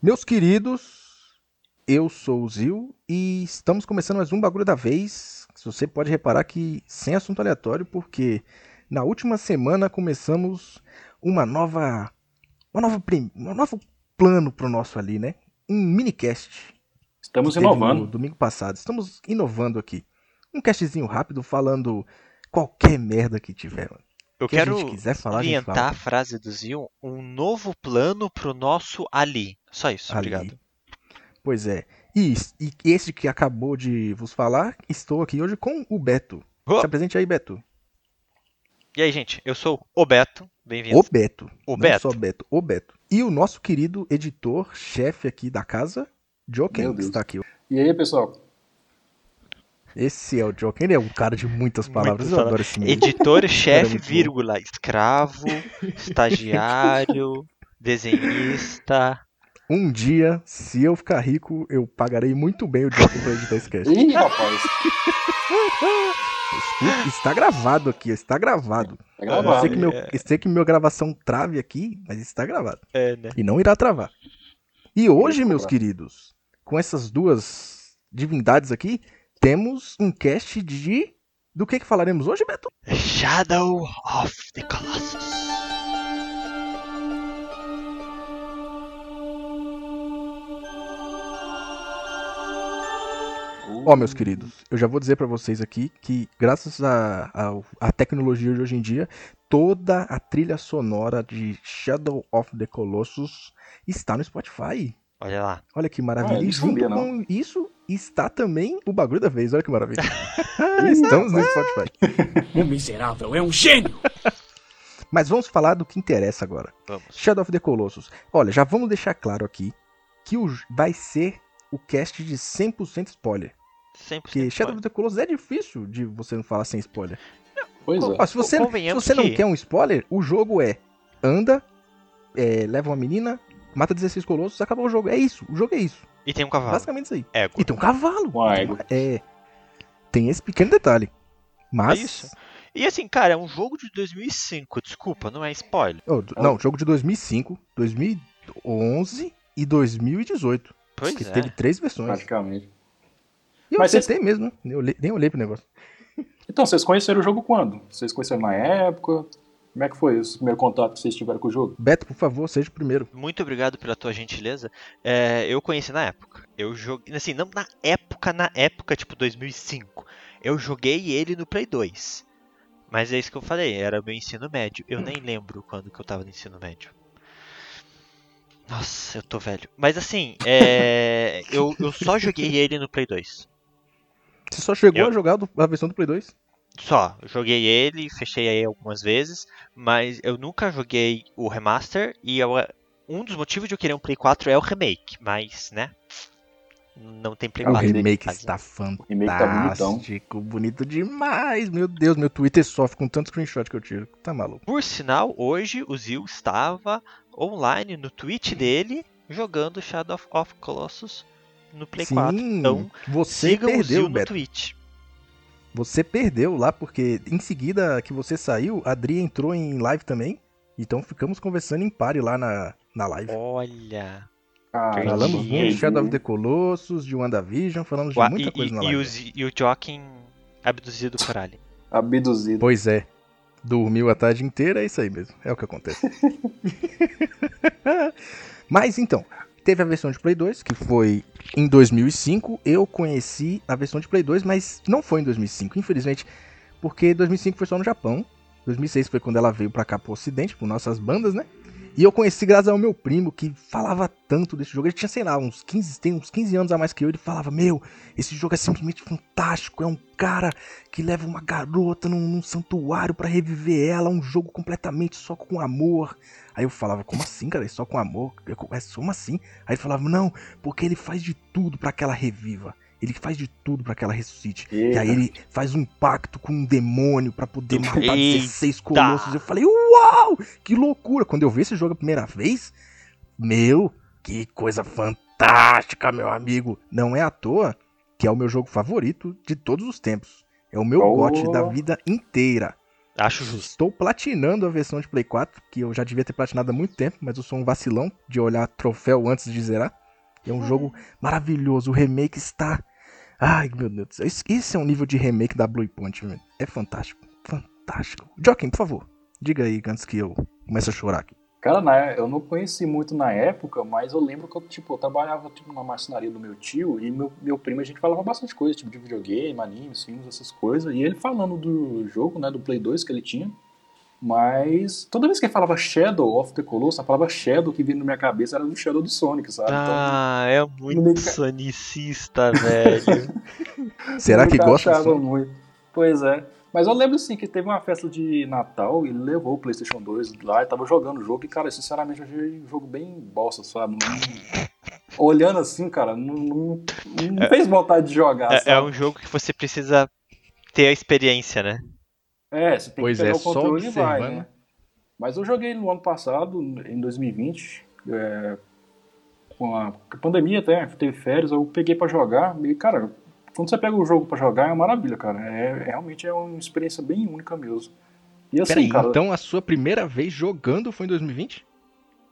Meus queridos, eu sou o Zil e estamos começando mais um bagulho da vez. Você pode reparar que sem assunto aleatório, porque na última semana começamos uma nova, uma nova, um novo plano pro nosso ali, né? Um minicast. Estamos inovando. No domingo passado. Estamos inovando aqui. Um castzinho rápido falando qualquer merda que tiver. mano. Eu O que a quero gente quiser falar, a gente orientar fala. a frase do Zion, um novo plano pro nosso Ali. Só isso, Ali. obrigado. Pois é. E, e esse que acabou de vos falar, estou aqui hoje com o Beto. Ô, Se apresente aí, Beto. E aí, gente, eu sou o Beto, bem-vindo. O Beto. O Não Beto. só Beto, o Beto. E o nosso querido editor, chefe aqui da casa, que Deus. está aqui. E aí, pessoal? Esse é o Joken, ele é um cara de muitas palavras, Muitas eu adoro esse menino. Editor, chefe, muito bom. vírgula, escravo, estagiário, desenhista. Um dia, se eu ficar rico, eu pagarei muito bem o Joken pra editar esse cast. Ih, rapaz. Está gravado aqui, está gravado. Tá Eu sei gravado. que, meu, eu sei que minha gravação trave aqui, mas está gravado. É, né? E não irá travar. E hoje, meus queridos, com essas duas divindades aqui, temos um cast de. Do que que falaremos hoje, Beto? Shadow of the Colossus. Ó, meus queridos, eu já vou dizer pra vocês aqui que, graças à tecnologia de hoje em dia, toda a trilha sonora de Shadow of the Colossus está no Spotify. Olha lá. Olha que maravilha. Ah, e junto sabia, não. com isso está também o bagulho da vez. Olha que maravilha. Estamos no Spotify. O miserável é um gênio! Mas vamos falar do que interessa agora. Vamos. Shadow of the Colossus. Olha, já vamos deixar claro aqui que o, vai ser o cast de 100% spoiler. 100% Porque Shadow of the Colossus é difícil de você não falar sem spoiler. Pois é. Se você, se você não que- quer um spoiler, o jogo é anda, é, leva uma menina, mata 16 colossos, acabou o jogo. É isso, o jogo é isso. E tem um cavalo. Basicamente isso aí. Égua. E tem um cavalo. Com a égua. É. Tem esse pequeno detalhe. Mas. É isso. E assim, cara, é um jogo de 2005, desculpa, não é spoiler. Oh, d- não, jogo de 2005, 2011 e 2018. Pois que é. teve três versões. Praticamente. E eu Mas vocês- acertei mesmo, né? Nem olhei, nem olhei pro negócio. Então, vocês conheceram o jogo quando? Vocês conheceram na época? Como é que foi esse primeiro contato que vocês tiveram com o jogo? Beto, por favor, seja o primeiro. Muito obrigado pela tua gentileza. É, eu conheci na época. Eu joguei, assim, não na época, na época, tipo 2005. Eu joguei ele no Play 2. Mas é isso que eu falei, era meu ensino médio. Eu nem lembro quando que eu tava no ensino médio. Nossa, eu tô velho. Mas assim, é, eu, eu só joguei ele no Play 2. Você só chegou Eu- a jogar a versão do Play 2? Só, joguei ele, fechei aí algumas vezes, mas eu nunca joguei o remaster e eu- um dos motivos de eu querer um Play 4 é o remake, mas, né? Não tem Play Ah, O 4. remake está remake tá fantástico, bonito demais. Meu Deus, meu Twitter sofre com tanto screenshot que eu tiro. Tá maluco. Por sinal, hoje o Zil estava online no Twitch dele jogando Shadow of- Colossus no Play 4. Então, você sigam o perdeu, Zil no Beto. Twitch. Você perdeu lá, porque em seguida que você saiu, a Adri entrou em live também. Então ficamos conversando em pare lá na, na live. Olha. Caramba, Falamos muito de. Shadow of the Colossus, de WandaVision, falamos de Ua- muita e, coisa na e, live. e o Joaquim abduzido por Ali. Abduzido. Pois é. Dormiu a tarde inteira, é isso aí mesmo. É o que acontece. Mas então, teve a versão de Play 2, que foi em 2005. Eu conheci a versão de Play 2, mas não foi em 2005, infelizmente, porque 2005 foi só no Japão. 2006 foi quando ela veio pra cá pro ocidente, por nossas bandas, né? E eu conheci graças ao meu primo, que falava tanto desse jogo. Ele tinha, sei lá, uns 15, tem uns 15 anos a mais que eu. Ele falava, meu, esse jogo é simplesmente fantástico. É um cara que leva uma garota num, num santuário pra reviver ela, um jogo completamente só com amor. Aí eu falava, como assim, cara? É só com amor? É como assim? Aí ele falava, não, porque ele faz de tudo pra que ela reviva. Ele faz de tudo pra que ela ressuscite. E Eita. aí ele faz um pacto com um demônio pra poder matar Eita. 16 colossos. Eu falei, uau! Que loucura! Quando eu vi esse jogo a primeira vez, meu, que coisa fantástica, meu amigo. Não é à toa que é o meu jogo favorito de todos os tempos. É o meu Oh. gote da vida inteira. Acho justo. Estou platinando a versão de Play 4, que eu já devia ter platinado há muito tempo, mas eu sou um vacilão de olhar troféu antes de zerar. É um jogo maravilhoso, o remake está. Ai, meu Deus do céu. Esse, é um nível de remake da Blue Point, velho. É fantástico. Fantástico. Joaquim, por favor, diga aí antes que eu comece a chorar aqui. Cara, na- eu não conheci muito na época, mas eu lembro que eu, tipo, eu trabalhava tipo, na marcenaria do meu tio e meu, meu primo, a gente falava bastante coisa, tipo, de videogame, animes, filmes, essas coisas. E ele falando do jogo, né, do Play 2 que ele tinha. Mas toda vez que ele falava Shadow of the Colossus, a palavra Shadow que vinha na minha cabeça era do Shadow do Sonic, sabe? Ah, é muito me ca- sonicista, velho. Será que gosta? disso? muito. Pois é. Mas eu lembro sim que teve uma festa de Natal e levou o PlayStation 2 lá e tava jogando o jogo. E, cara, sinceramente, eu achei um jogo bem bosta, sabe? Não- Olhando assim, cara, não, não, não fez vontade de jogar. É, é um jogo que você precisa ter a experiência, né? É, você tem Pois que pegar é, o só controle e vai, né? Mas eu joguei no ano passado, em 2020, é, com a pandemia até, teve férias, eu peguei pra jogar e, cara, quando você pega o jogo pra jogar é uma maravilha, cara. É, realmente é uma experiência bem única mesmo. E assim, Peraí, cara, então a sua primeira vez jogando foi em 2020?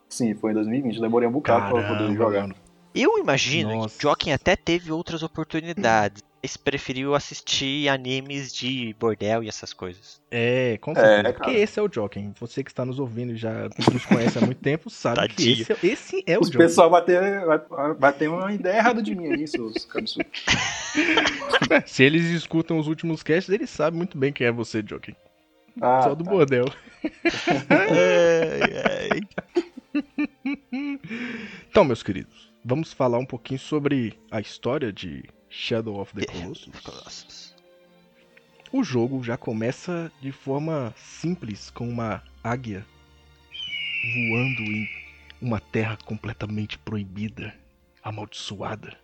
sim, foi em 2020, demorei um bocado pra poder jogar. Eu imagino Nossa. que Joaquim até teve outras oportunidades, mas preferiu assistir animes de bordel e essas coisas. É, com certeza. cara. porque esse é o Joaquim. Você que está nos ouvindo e já nos conhece há muito tempo, sabe que Tadinho. esse é, esse é o O Joaquim. pessoal vai ter, vai, ter uma ideia errada de mim aí, seus cabeçudos. Se eles escutam os últimos casts, eles sabem muito bem quem é você, Joaquim. Ah, Só do tá. bordel. Ai, ai. Então, meus queridos, vamos falar um pouquinho sobre a história de Shadow of the Colossus. Colossus. O jogo já começa de forma simples, com uma águia voando em uma terra completamente proibida, amaldiçoada.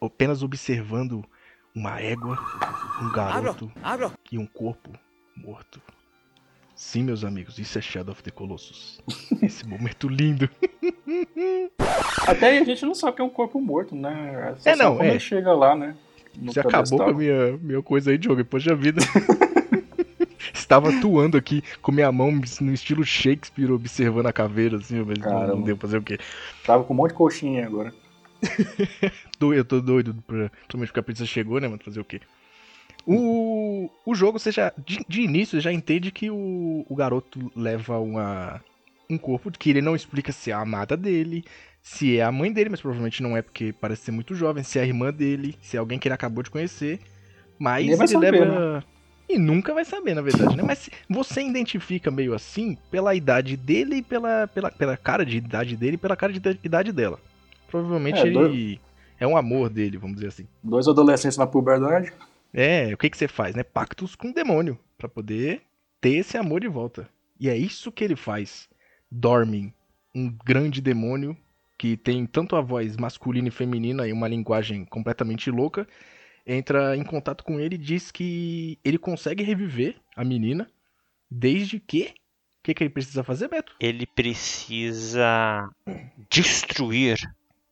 Apenas observando uma égua, um garoto Abra. e um corpo morto. Sim, meus amigos, isso é Shadow of the Colossus. Esse momento lindo. Até aí a gente não sabe que é um corpo morto, né? Você É, não, sabe como é. chega lá, né? No Você acabou com a minha, minha coisa aí, Diogo, poxa vida. Estava atuando aqui com minha mão no estilo Shakespeare, observando a caveira, assim, mas não, não Caramba. deu pra fazer o quê? Tava com um monte de coxinha agora. Eu tô doido, pra, principalmente porque a pizza chegou, né, mano? Fazer o quê? O, o jogo, você já, de, de início, já entende que o, o garoto leva uma, um corpo que ele não explica se é a amada dele, se é a mãe dele, mas provavelmente não é porque parece ser muito jovem, se é a irmã dele, se é alguém que ele acabou de conhecer. Mas ele leva. E nunca vai saber, na verdade, né? Mas você identifica meio assim pela idade dele e pela, pela, pela cara de idade dele e pela cara de idade dela. Provavelmente É, ele doido. é um amor dele, vamos dizer assim. Dois adolescentes na puberdade. É, o que que você faz, né? Pactos com o demônio pra poder ter esse amor de volta. E é isso que ele faz. Dormin, um grande demônio que tem tanto a voz masculina e feminina e uma linguagem completamente louca, entra em contato com ele e diz que ele consegue reviver a menina desde que o que, que ele precisa fazer, Beto? Ele precisa destruir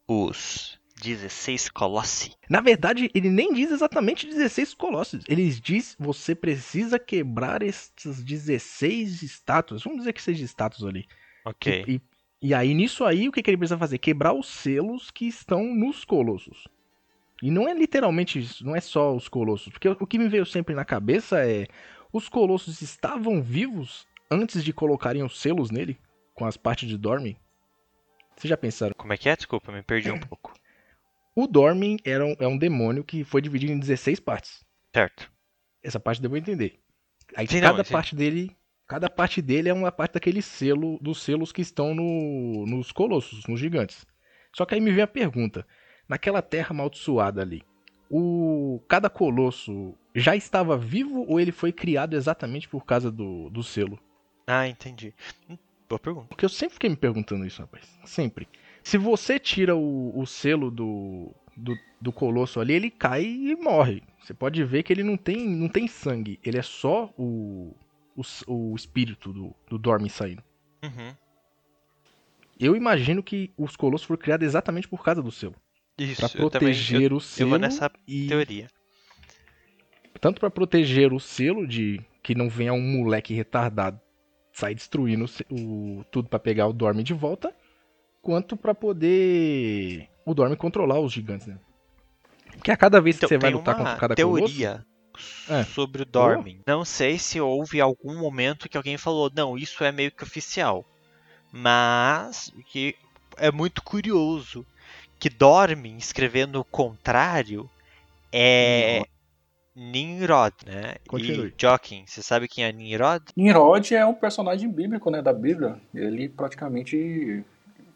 os 16 Colossi. Na verdade, ele nem diz exatamente 16 colossos. Ele diz você precisa quebrar esses 16 estátuas. Vamos dizer que seja estátuas ali. Ok. E, e aí, nisso aí, o que, que ele precisa fazer? Quebrar os selos que estão nos colossos. E não é literalmente isso, não é só os colossos. Porque o que me veio sempre na cabeça é: os colossos estavam vivos antes de colocarem os selos nele? Com as partes de Dormin? Vocês já pensaram? Como é que é? Desculpa, me perdi um pouco. O Dormin era um, é um demônio que foi dividido em 16 partes. Certo. Essa parte deu pra entender. Aí Sim, não, cada sim. parte dele. Cada parte dele é uma parte daquele selo, dos selos que estão no, nos colossos, nos gigantes. Só que aí me vem a pergunta: naquela terra amaldiçoada ali, o cada colosso já estava vivo ou ele foi criado exatamente por causa do, do selo? Ah, entendi. Boa pergunta. Porque eu sempre fiquei me perguntando isso, rapaz. Sempre. Se você tira o, o selo do, do, do colosso ali, ele cai e morre. Você pode ver que ele não tem, não tem sangue. Ele é só o, o, o espírito do, do Dorme saindo. Uhum. Eu imagino que os colossos foram criados exatamente por causa do selo. Isso, Pra eu também. proteger Eu, o eu selo. vou nessa e, teoria. tanto para proteger o selo de que não venha um moleque retardado sair destruindo o, o tudo para pegar o Dorme de volta, quanto para poder o Dorme controlar os gigantes, né? Que a cada vez que Então, você vai lutar uma contra cada teoria É. sobre o Dormin. Não sei se houve algum momento que alguém falou, não, isso é meio que oficial. Mas que é muito curioso que Dormin, escrevendo o contrário, é Nimrod, né? Continue. E Jokin, você sabe quem é Nimrod? Nimrod é um personagem bíblico, né, da Bíblia. Ele praticamente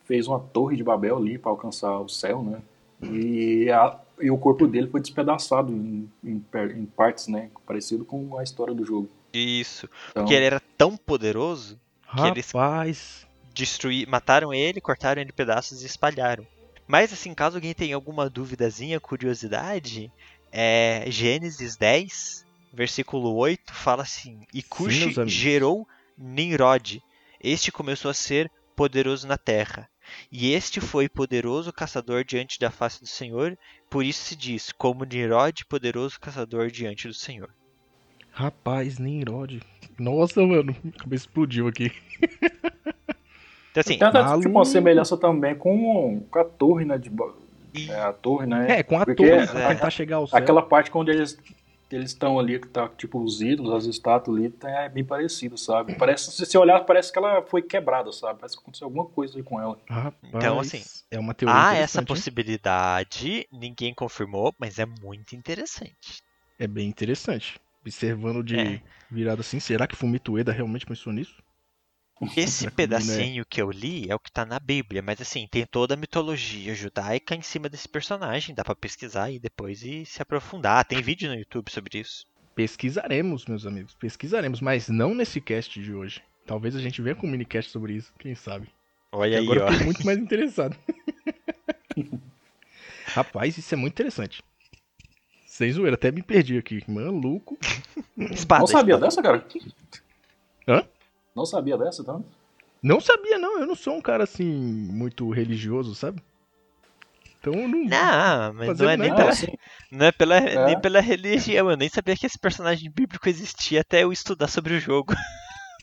fez uma torre de Babel ali para alcançar o céu, né? E, a- e o corpo dele foi despedaçado em, em em partes, né? Parecido com a história do jogo. Isso. Então, Porque ele era tão poderoso, que eles- Rapaz, destruir, mataram ele, cortaram ele em pedaços e espalharam. Mas assim, caso alguém tenha alguma duvidazinha, curiosidade, é Gênesis 10, versículo 8, fala assim: E Cush gerou Nimrod. Este começou a ser poderoso na terra. E este foi poderoso caçador diante da face do Senhor, por isso se diz, como Nimrod, poderoso caçador diante do Senhor. rapaz, Nimrod. Nossa, mano, a cabeça explodiu aqui. Então assim, tem até, tipo, uma semelhança também com, com a torre, né? De, e- é, a torre, né? É, com a Porque torre é- pra tentar chegar ao céu. Aquela parte onde eles eles estão ali, que tá tipo os ídolos, as estátuas ali, tá, é bem parecido, sabe? Parece, se você olhar, parece que ela foi quebrada, sabe? Parece que aconteceu alguma coisa aí com ela. Rapaz, Então, assim, é uma teoria há essa possibilidade, ninguém confirmou, mas é muito interessante. É bem interessante. Observando de É. virada assim, será que Fumito Ueda realmente pensou nisso? Esse que pedacinho que eu li é o que tá na Bíblia, mas assim, tem toda a mitologia judaica em cima desse personagem, dá pra pesquisar aí depois e se aprofundar. Tem vídeo no YouTube sobre isso. Pesquisaremos, meus amigos, pesquisaremos, mas não nesse cast de hoje. Talvez a gente venha com um minicast sobre isso, quem sabe. Olha E aí, agora ó. eu fiquei muito mais interessado. Rapaz, isso é muito interessante. Sem zoeira, até me perdi aqui. Maluco. Espada, não sabia espada. dessa, cara? Hã? Não sabia dessa, tá? Não sabia, não. Eu não sou um cara assim, muito religioso, sabe? Então eu não. Não, mas não é nem nada. pela, assim, não é pela, É. nem pela religião. Eu nem sabia que esse personagem bíblico existia até eu estudar sobre o jogo.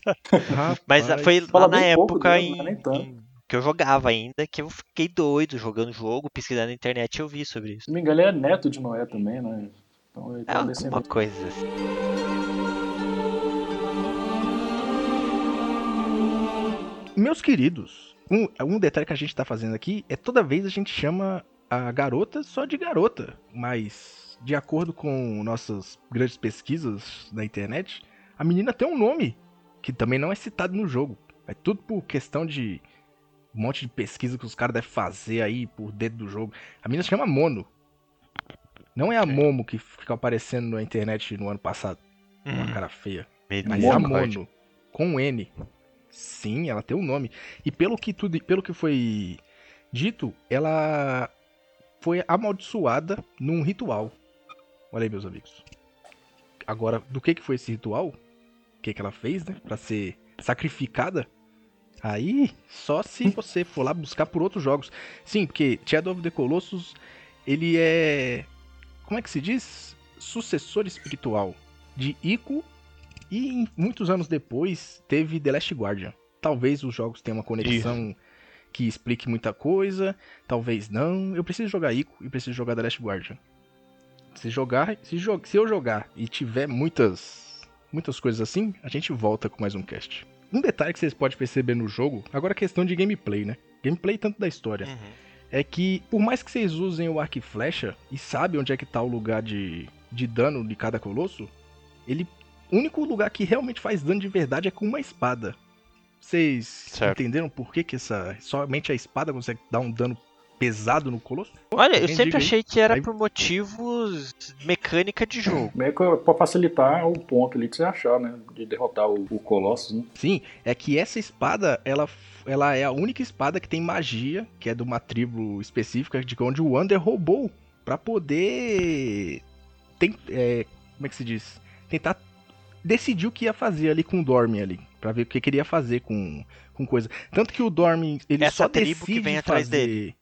Mas foi lá fala na época dele, em- é em- que eu jogava ainda, que eu fiquei doido jogando o jogo, pesquisando na internet eu vi sobre isso. se não me engano, ele é neto de Noé também, né? Então ele É tem alguma descendência. coisa assim. Meus queridos, um, um detalhe que a gente tá fazendo aqui é toda vez a gente chama a garota só de garota. Mas, de acordo com nossas grandes pesquisas na internet, a menina tem um nome que também não é citado no jogo. É tudo por questão de um monte de pesquisa que os caras devem fazer aí por dentro do jogo. A menina se chama Mono. Não é a Momo que fica aparecendo na internet no ano passado, uma Hum, cara feia. Mas é a. Mono, com N. Sim, ela tem um nome. E pelo que, tudo, pelo que foi dito, ela foi amaldiçoada num ritual. Olha aí, meus amigos. Agora, do que, que foi esse ritual? O que, que ela fez, né? Pra ser sacrificada? Aí, só se você for lá buscar por outros jogos. Sim, porque Shadow of the Colossus, ele é... Como é que se diz? Sucessor espiritual de Ico e muitos anos depois teve The Last Guardian. Talvez os jogos tenham uma conexão que explique muita coisa, talvez não. Eu preciso jogar Ico e preciso jogar The Last Guardian. Se jogar, se, jo- se eu jogar e tiver muitas muitas coisas assim, a gente volta com mais um cast. Um detalhe que vocês podem perceber no jogo, agora a questão de gameplay, né? Gameplay tanto da história Uhum. é que por mais que vocês usem o arco e flecha e sabem onde é que tá o lugar de, de dano de cada colosso, ele o único lugar que realmente faz dano de verdade é com uma espada. Vocês Certo. entenderam por que, que essa somente a espada consegue dar um dano pesado no colosso? Olha, eu sempre achei que era Aí- por motivos mecânica de jogo. Meio que pra facilitar o ponto ali de você achar, né? De derrotar o, o Colossus, né? Sim, é que essa espada, ela, ela é a única espada que tem magia, que é de uma tribo específica, de onde o Wander roubou pra poder. Tem, é, como é que se diz? Tentar decidir o que ia fazer ali com o Dormin ali, Pra ver o que queria fazer com, com coisa. Tanto que o Dormin, ele Essa só tribo decide que vem atrás fazer... dele.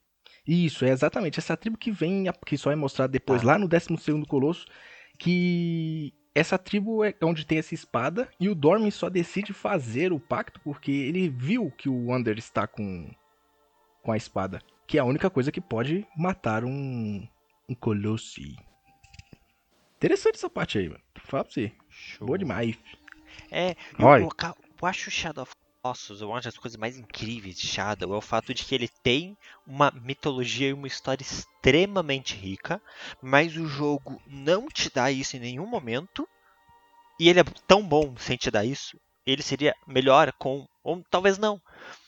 Isso, é exatamente essa tribo que vem, que só é mostrada depois Tá. lá no 12º Colosso, que essa tribo é onde tem essa espada e o Dormin só decide fazer o pacto porque ele viu que o Wander está com, com a espada. Que é a única coisa que pode matar um, um Colossi. Interessante essa parte aí, mano. Fala pra você. Show. Boa demais. É, eu, colocar- eu acho o Shadow of Colossus uma das coisas mais incríveis de Shadow é o fato de que ele tem uma mitologia e uma história extremamente rica, mas o jogo não te dá isso em nenhum momento. E ele é tão bom sem te dar isso, ele seria melhor com. Ou talvez não.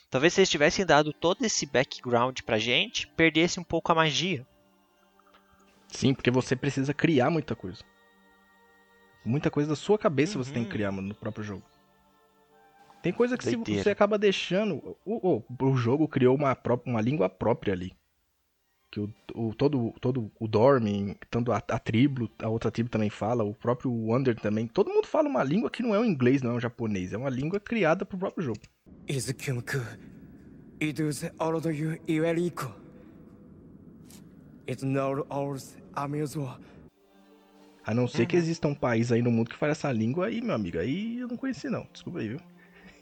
Talvez se eles tivessem dado todo esse background pra gente, perdesse um pouco a magia. Sim, porque você precisa criar muita coisa. Muita coisa da sua cabeça uhum. você tem que uhum. criar, mano, no próprio jogo. Tem coisa que se você acaba deixando. O, o, o jogo criou uma, própria, uma língua própria ali. Que o, o todo, todo o Dorme, tanto a, a, tribo, a outra tribo também fala, o próprio Wonder também. Todo mundo fala uma língua que não é o inglês, não é o japonês. É uma língua criada pro próprio jogo. Izukyun-ku, a não ser que exista um país aí no mundo que fale essa língua aí, meu amigo. Aí eu não conheci, não. Desculpa aí, viu?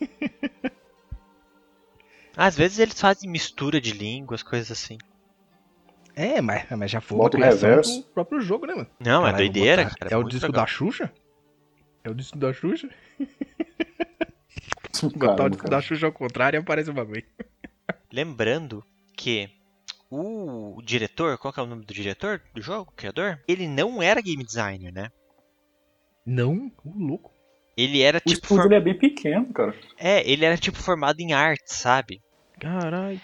Às vezes eles fazem mistura de línguas, coisas assim. É, mas, mas já foi Bota o uma reverso. do próprio jogo, né, mano? Não, é Caralho, vou doideira, botar- cara. É o disco legal. da Xuxa? É o disco da Xuxa? Botar o disco cara. da Xuxa ao contrário e aparece o bagulho. Lembrando que o diretor, qual que é o nome do diretor do jogo, o criador? Ele não era game designer, né? Não, o louco. Ele era O tipo estúdio for- ele é bem pequeno, cara. é, ele era tipo formado em arte, sabe? Caralho.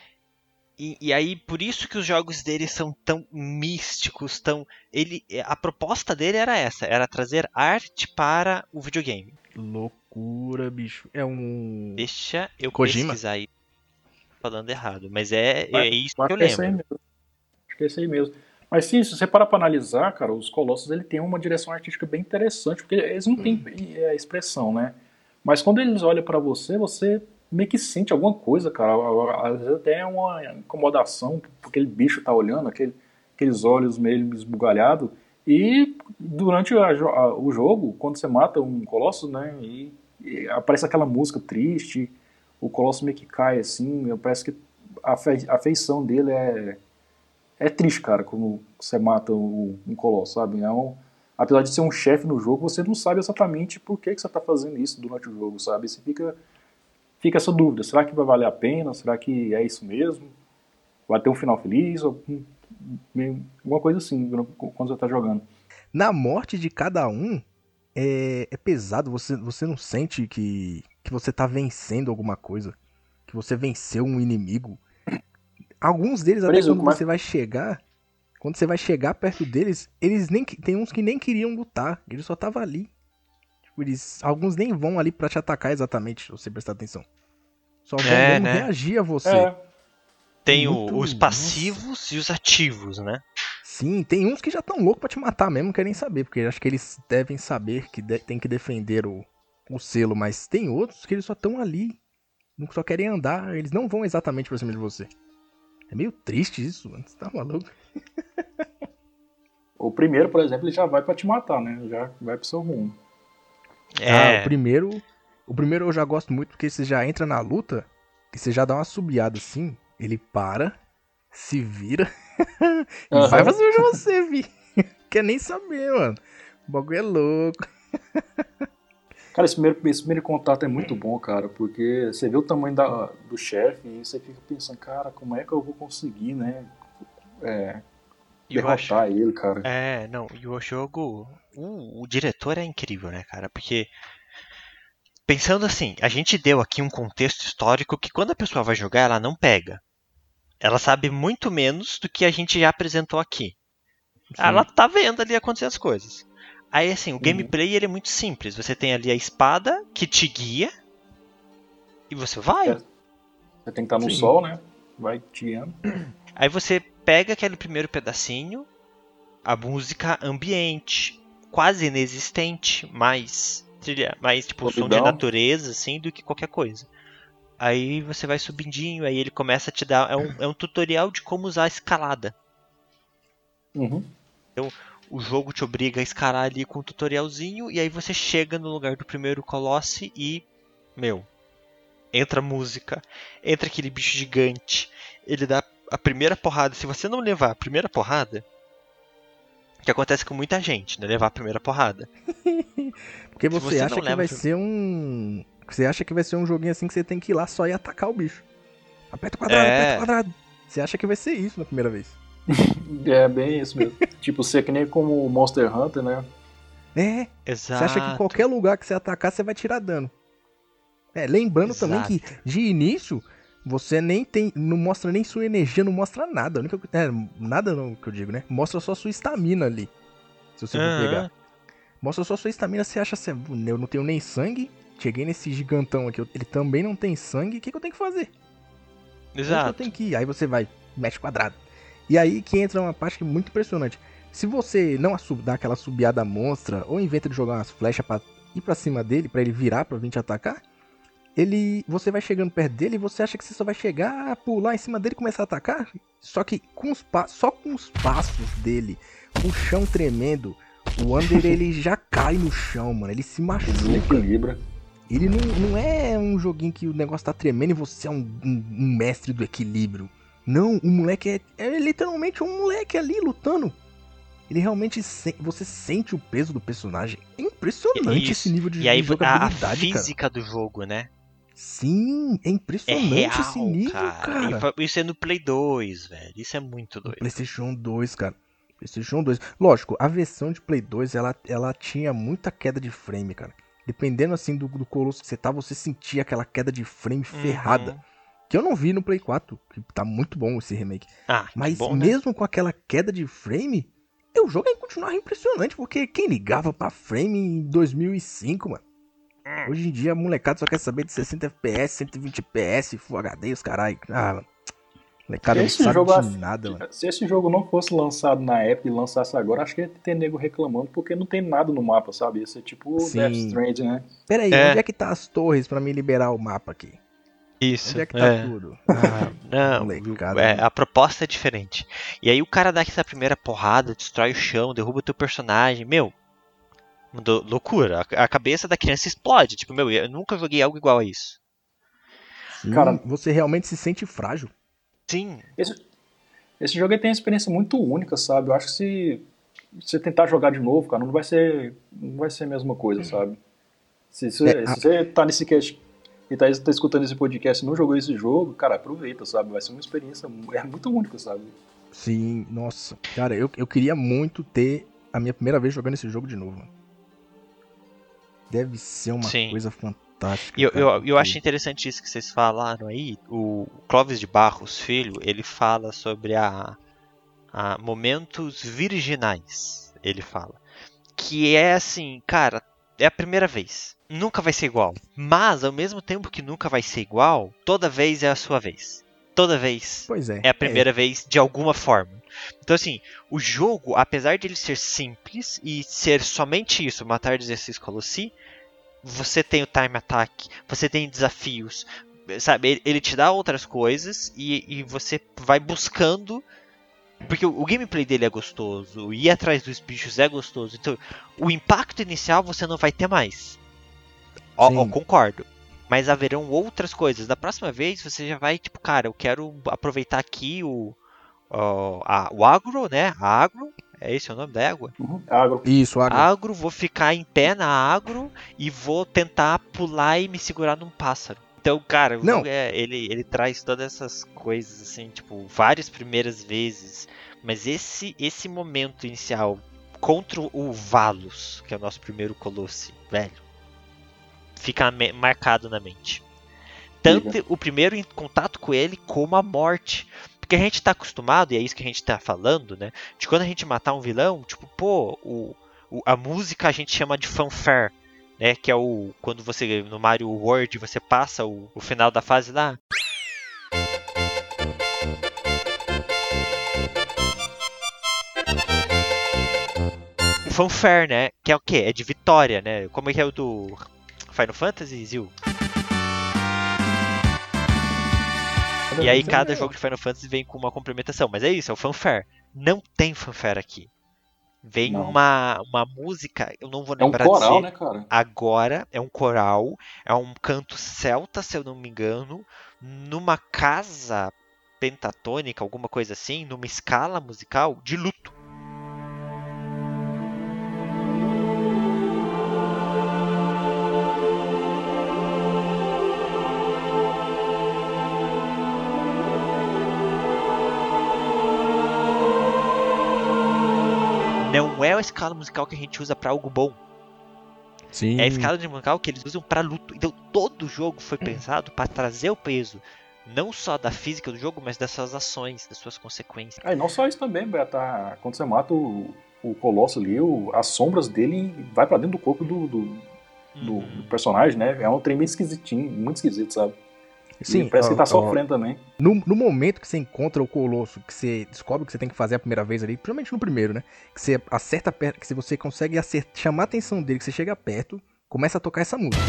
E, e aí por isso que os jogos dele são tão místicos, tão ele a proposta dele era essa, era trazer arte para o videogame. Loucura, bicho. É um. Deixa eu Kojima? pesquisar aí falando errado, mas é, Mas- é isso que eu é lembro. mesmo. Acho que é esse aí mesmo. Mas sim, se você parar pra analisar, cara, os Colossos ele tem uma direção artística bem interessante, porque eles não têm é, expressão, né? Mas quando eles olham pra você, você meio que sente alguma coisa, cara. Às vezes até é uma incomodação, porque aquele bicho tá olhando, aquele, aqueles olhos meio esbugalhados. E durante a a- o jogo, quando você mata um colosso, né, e, e aparece aquela música triste, o colosso meio que cai assim, parece que a, fe, a feição dele é é triste, cara, quando você mata o- um colosso, sabe? É um, apesar de ser um chefe no jogo, você não sabe exatamente por que, que você tá fazendo isso durante o jogo, sabe? Você fica fica essa dúvida, será que vai valer a pena? Será que é isso mesmo? Vai ter um final feliz? Ou, hum, alguma coisa assim, quando você tá jogando. Na morte de cada um, é, é pesado. Você, você não sente que, que você tá vencendo alguma coisa. Que você venceu um inimigo. Alguns deles, até quando mas- você vai chegar. Quando você vai chegar perto deles, eles nem. Tem uns que nem queriam lutar. Eles só estavam ali. Tipo, eles, alguns nem vão ali pra te atacar exatamente, se você prestar atenção. Só vão É, né? reagir a você. É, Tem Muito- os passivos e os ativos, né? Sim, tem uns que já estão loucos pra te matar mesmo, não querem saber, porque acho que eles devem saber que de- tem que defender o, o selo, mas tem outros que eles só estão ali, não- só querem andar, eles não vão exatamente pra cima de você. É meio triste isso, mano, você tá maluco? o primeiro, por exemplo, ele já vai pra te matar, né? Já vai pro seu rumo. É, Ah, o primeiro, o primeiro eu já gosto muito porque você já entra na luta e você já dá uma subiada assim, ele para, se vira e Aham. vai pra cima de você, vi. Quer nem saber, mano. O bagulho é louco. Cara, esse primeiro, esse primeiro contato é muito bom, cara, porque você vê o tamanho da, do chefe e você fica pensando, cara, como é que eu vou conseguir, né? É, e eu acho, derrotar ele, cara. é, não, e o jogo, o, o diretor é incrível, né, cara? Porque pensando assim, a gente deu aqui um contexto histórico que quando a pessoa vai jogar, ela não pega. Ela sabe muito menos do que a gente já apresentou aqui. Ela tá vendo ali acontecer as coisas. Aí assim, o gameplay ele é muito simples. Você tem ali a espada que te guia e você vai. É. Você tem que estar no Sim. sol, né? Vai te guiando. Aí você pega aquele primeiro pedacinho, a música ambiente, quase inexistente, mais trilha, mais tipo som de natureza assim do que qualquer coisa. Aí você vai subindinho, aí ele começa a te dar é um, é um tutorial de como usar a escalada. Uhum. O jogo te obriga a escalar ali com um tutorialzinho, e aí você chega no lugar do primeiro Colosse e. Meu. Entra música, entra aquele bicho gigante, ele dá a primeira porrada. Se você não levar a primeira porrada, que acontece com muita gente, né? Levar a primeira porrada. Porque você, você acha que leva vai ser um. Você acha que vai ser um joguinho assim que você tem que ir lá só e atacar o bicho. Aperta o quadrado, É. aperta o quadrado. Você acha que vai ser isso na primeira vez. É bem isso mesmo. tipo, ser que nem como o Monster Hunter, né? É, Exato. você acha que qualquer lugar que você atacar, você vai tirar dano. É, lembrando também que de início, você nem tem. Não mostra nem sua energia, não mostra nada. Única, é, nada não que eu digo, né? Mostra só sua estamina ali. Se você for Aham. pegar. Mostra só sua estamina, você acha assim, eu não tenho nem sangue. Cheguei nesse gigantão aqui, ele também não tem sangue, o que, que eu tenho que fazer? Onde que eu Exato. tenho que ir? Aí você vai, mexe quadrado. E aí que entra uma parte que é muito impressionante. Se você não dá aquela subiada monstra, ou inventa de jogar umas flechas pra ir pra cima dele, pra ele virar pra vir te atacar, ele, você vai chegando perto dele e você acha que você só vai chegar, pular em cima dele e começar a atacar? Só que com os só com os passos dele, o chão tremendo, o Under ele já cai no chão, mano. Ele se machuca. Desequilibra. Ele não, não é um joguinho que o negócio tá tremendo e você é um, um- um mestre do equilíbrio. Não, o moleque é, é literalmente um moleque ali lutando. Ele realmente se- você sente o peso do personagem. É impressionante Isso. esse nível de, E aí a, a jogabilidade, cara. física do jogo, né? Sim, é É impressionante real, esse nível, cara. cara. Isso é no Play 2, velho. Isso é muito doido. PlayStation 2, cara. PlayStation 2. Lógico, a versão de Play 2, ela, ela tinha muita queda de frame, cara. Dependendo, assim, do, do colosso que você tá, você sentia aquela queda de frame ferrada. Uhum. Que eu não vi no Play 4, que tá muito bom esse remake. Ah, Mas bom, né? mesmo com aquela queda de frame, o jogo ainda continuava impressionante, porque quem ligava pra frame em 2005, mano? Hum. Hoje em dia a molecada só quer saber de 60 FPS, 120 FPS, Full HD, os caralho. Ah, mano. Molecada não Esse sabe jogo de nada, mano. Se esse jogo não fosse lançado na época e lançasse agora, acho que ia ter nego reclamando porque não tem nada no mapa, sabe? Ia ser tipo Sim. Death Stranding, né? Pera aí, É. onde é que tá as torres pra me liberar o mapa aqui? Isso. Onde é que tá é. tudo? Ah, não, Molecada, é, a proposta é diferente. E aí o cara dá essa primeira porrada, destrói o chão, derruba o teu personagem. Meu, loucura. A, a cabeça da criança explode. Tipo, meu, eu nunca joguei algo igual a isso. Sim, Cara- você realmente se sente frágil. Sim, Esse, esse jogo tem uma experiência muito única, sabe? Eu acho que se você tentar jogar de novo, cara, não vai ser, não vai ser a mesma coisa, sabe? Se, se, É, a- se você tá nesse cast e tá, tá escutando esse podcast e não jogou esse jogo, cara, aproveita, sabe? Vai ser uma experiência é muito única, sabe? Sim, nossa. Cara, eu, eu queria muito ter a minha primeira vez jogando esse jogo de novo. mano. Deve ser uma Sim. coisa fantástica. E eu, eu, eu acho interessante isso que vocês falaram aí. O Clóvis de Barros, filho, ele fala sobre a, a momentos virginais. Ele fala. Que é assim, cara, é a primeira vez. Nunca vai ser igual. Mas, ao mesmo tempo que nunca vai ser igual, toda vez é a sua vez. Toda vez Pois é. é a primeira vez de alguma forma. Então, assim, o jogo, apesar de ele ser simples e ser somente isso, matar 16 Colossi, você tem o time attack, você tem desafios, sabe? Ele, ele te dá outras coisas e, e você vai buscando. Porque o, o gameplay dele é gostoso, ir atrás dos bichos é gostoso. Então, o impacto inicial você não vai ter mais. Ó, ó, Sim. concordo. Mas haverão outras coisas. Da próxima vez você já vai, tipo, cara, eu quero aproveitar aqui o, ó, a- o agro, né? A agro. É esse o nome da égua? Uhum. Agro. Isso, agro. Agro, vou ficar em pé na agro e vou tentar pular e me segurar num pássaro. Então, cara, o Não. é, ele, ele traz todas essas coisas, assim, tipo, várias primeiras vezes. Mas esse, esse momento inicial contra o Valos, que é o nosso primeiro Colosse, velho, fica marcado na mente. Tanto o primeiro em contato com ele, como a morte. Porque a gente tá acostumado, e é isso que a gente tá falando, né? De quando a gente matar um vilão, tipo, pô, o, o- a música a gente chama de fanfare, né? Que é o. Quando você. No Mario World você passa o, o final da fase lá. O fanfare, né? Que é o quê? É de vitória, né? Como é que é o do Final Fantasy, Zil? E aí cada jogo de Final Fantasy vem com uma complementação. Mas é isso, é o fanfare. Não tem fanfare aqui. Vem Não. uma, uma música, eu não vou É um lembrar coral, dizer né, cara? agora, é um coral, é um canto celta, se eu não me engano, numa casa pentatônica, alguma coisa assim, numa escala musical de luto. É a escala musical que a gente usa pra algo bom. Sim. É a escala de musical que eles usam pra luto. Então todo o jogo foi pensado pra trazer o peso não só da física do jogo, mas das suas ações, das suas consequências. Ah, e não só isso também, Beto. tá? Quando você mata o, o Colosso ali, o- as sombras dele vai pra dentro do corpo do, do, do- Uhum. do personagem, né? É um trem meio esquisitinho, muito esquisito, sabe? Sim, E parece que ó, tá ó, sofrendo também. No, no momento que você encontra o Colosso, que você descobre que você tem que fazer a primeira vez ali, principalmente no primeiro, né? Que você acerta perto, que se você consegue acer- chamar a atenção dele, que você chega perto, começa a tocar essa música.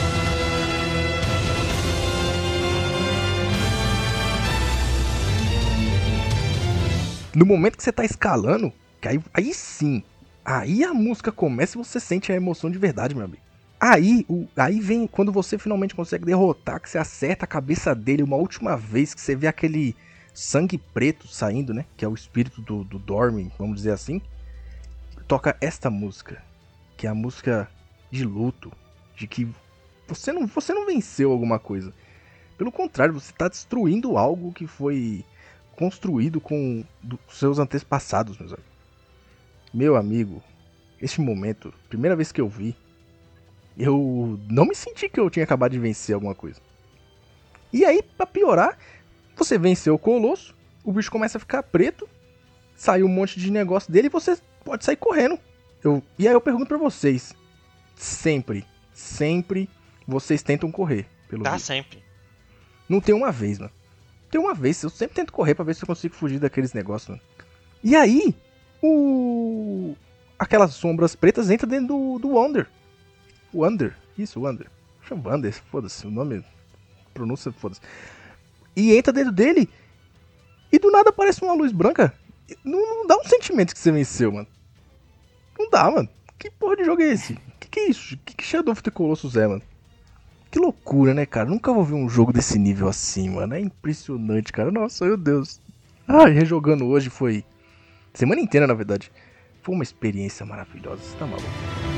No momento que você tá escalando, que aí, aí sim, aí a música começa e você sente a emoção de verdade, meu amigo. Aí, o, aí vem quando você finalmente consegue derrotar, que você acerta a cabeça dele uma última vez, que você vê aquele sangue preto saindo, né? Que é o espírito do, do vamos dizer assim. Toca esta música, que é a música de luto, de que você não, você não venceu alguma coisa. Pelo contrário, você está destruindo algo que foi construído com do- seus antepassados, meus amigos. Meu amigo, este momento, primeira vez que eu vi, eu não me senti que eu tinha acabado de vencer alguma coisa. E aí, pra piorar, você venceu o colosso, o bicho começa a ficar preto, sai um monte de negócio dele e você pode sair correndo. Eu, e aí eu pergunto pra vocês, sempre, sempre vocês tentam correr pelo Tá sempre. Não tem uma vez, mano. Tem uma vez, eu sempre tento correr pra ver se eu consigo fugir daqueles negócios, mano. E aí, o. Aquelas sombras pretas entram dentro do, do Wonder. O Under. Isso, o Under. Chama Wander, foda-se, o nome. Pronúncia, foda-se. E entra dentro dele. E do nada aparece uma luz branca. Não, não dá um sentimento que você venceu, mano. Não dá, mano. Que porra de jogo é esse? Que que é isso? Que, que Shadow of the Colossus é, mano? Que loucura, né, cara? Nunca vou ver um jogo desse nível assim, mano. É impressionante, cara. Nossa, meu Deus. Ai, rejogando hoje foi. Semana inteira, na verdade. Foi uma experiência maravilhosa. Você tá maluco?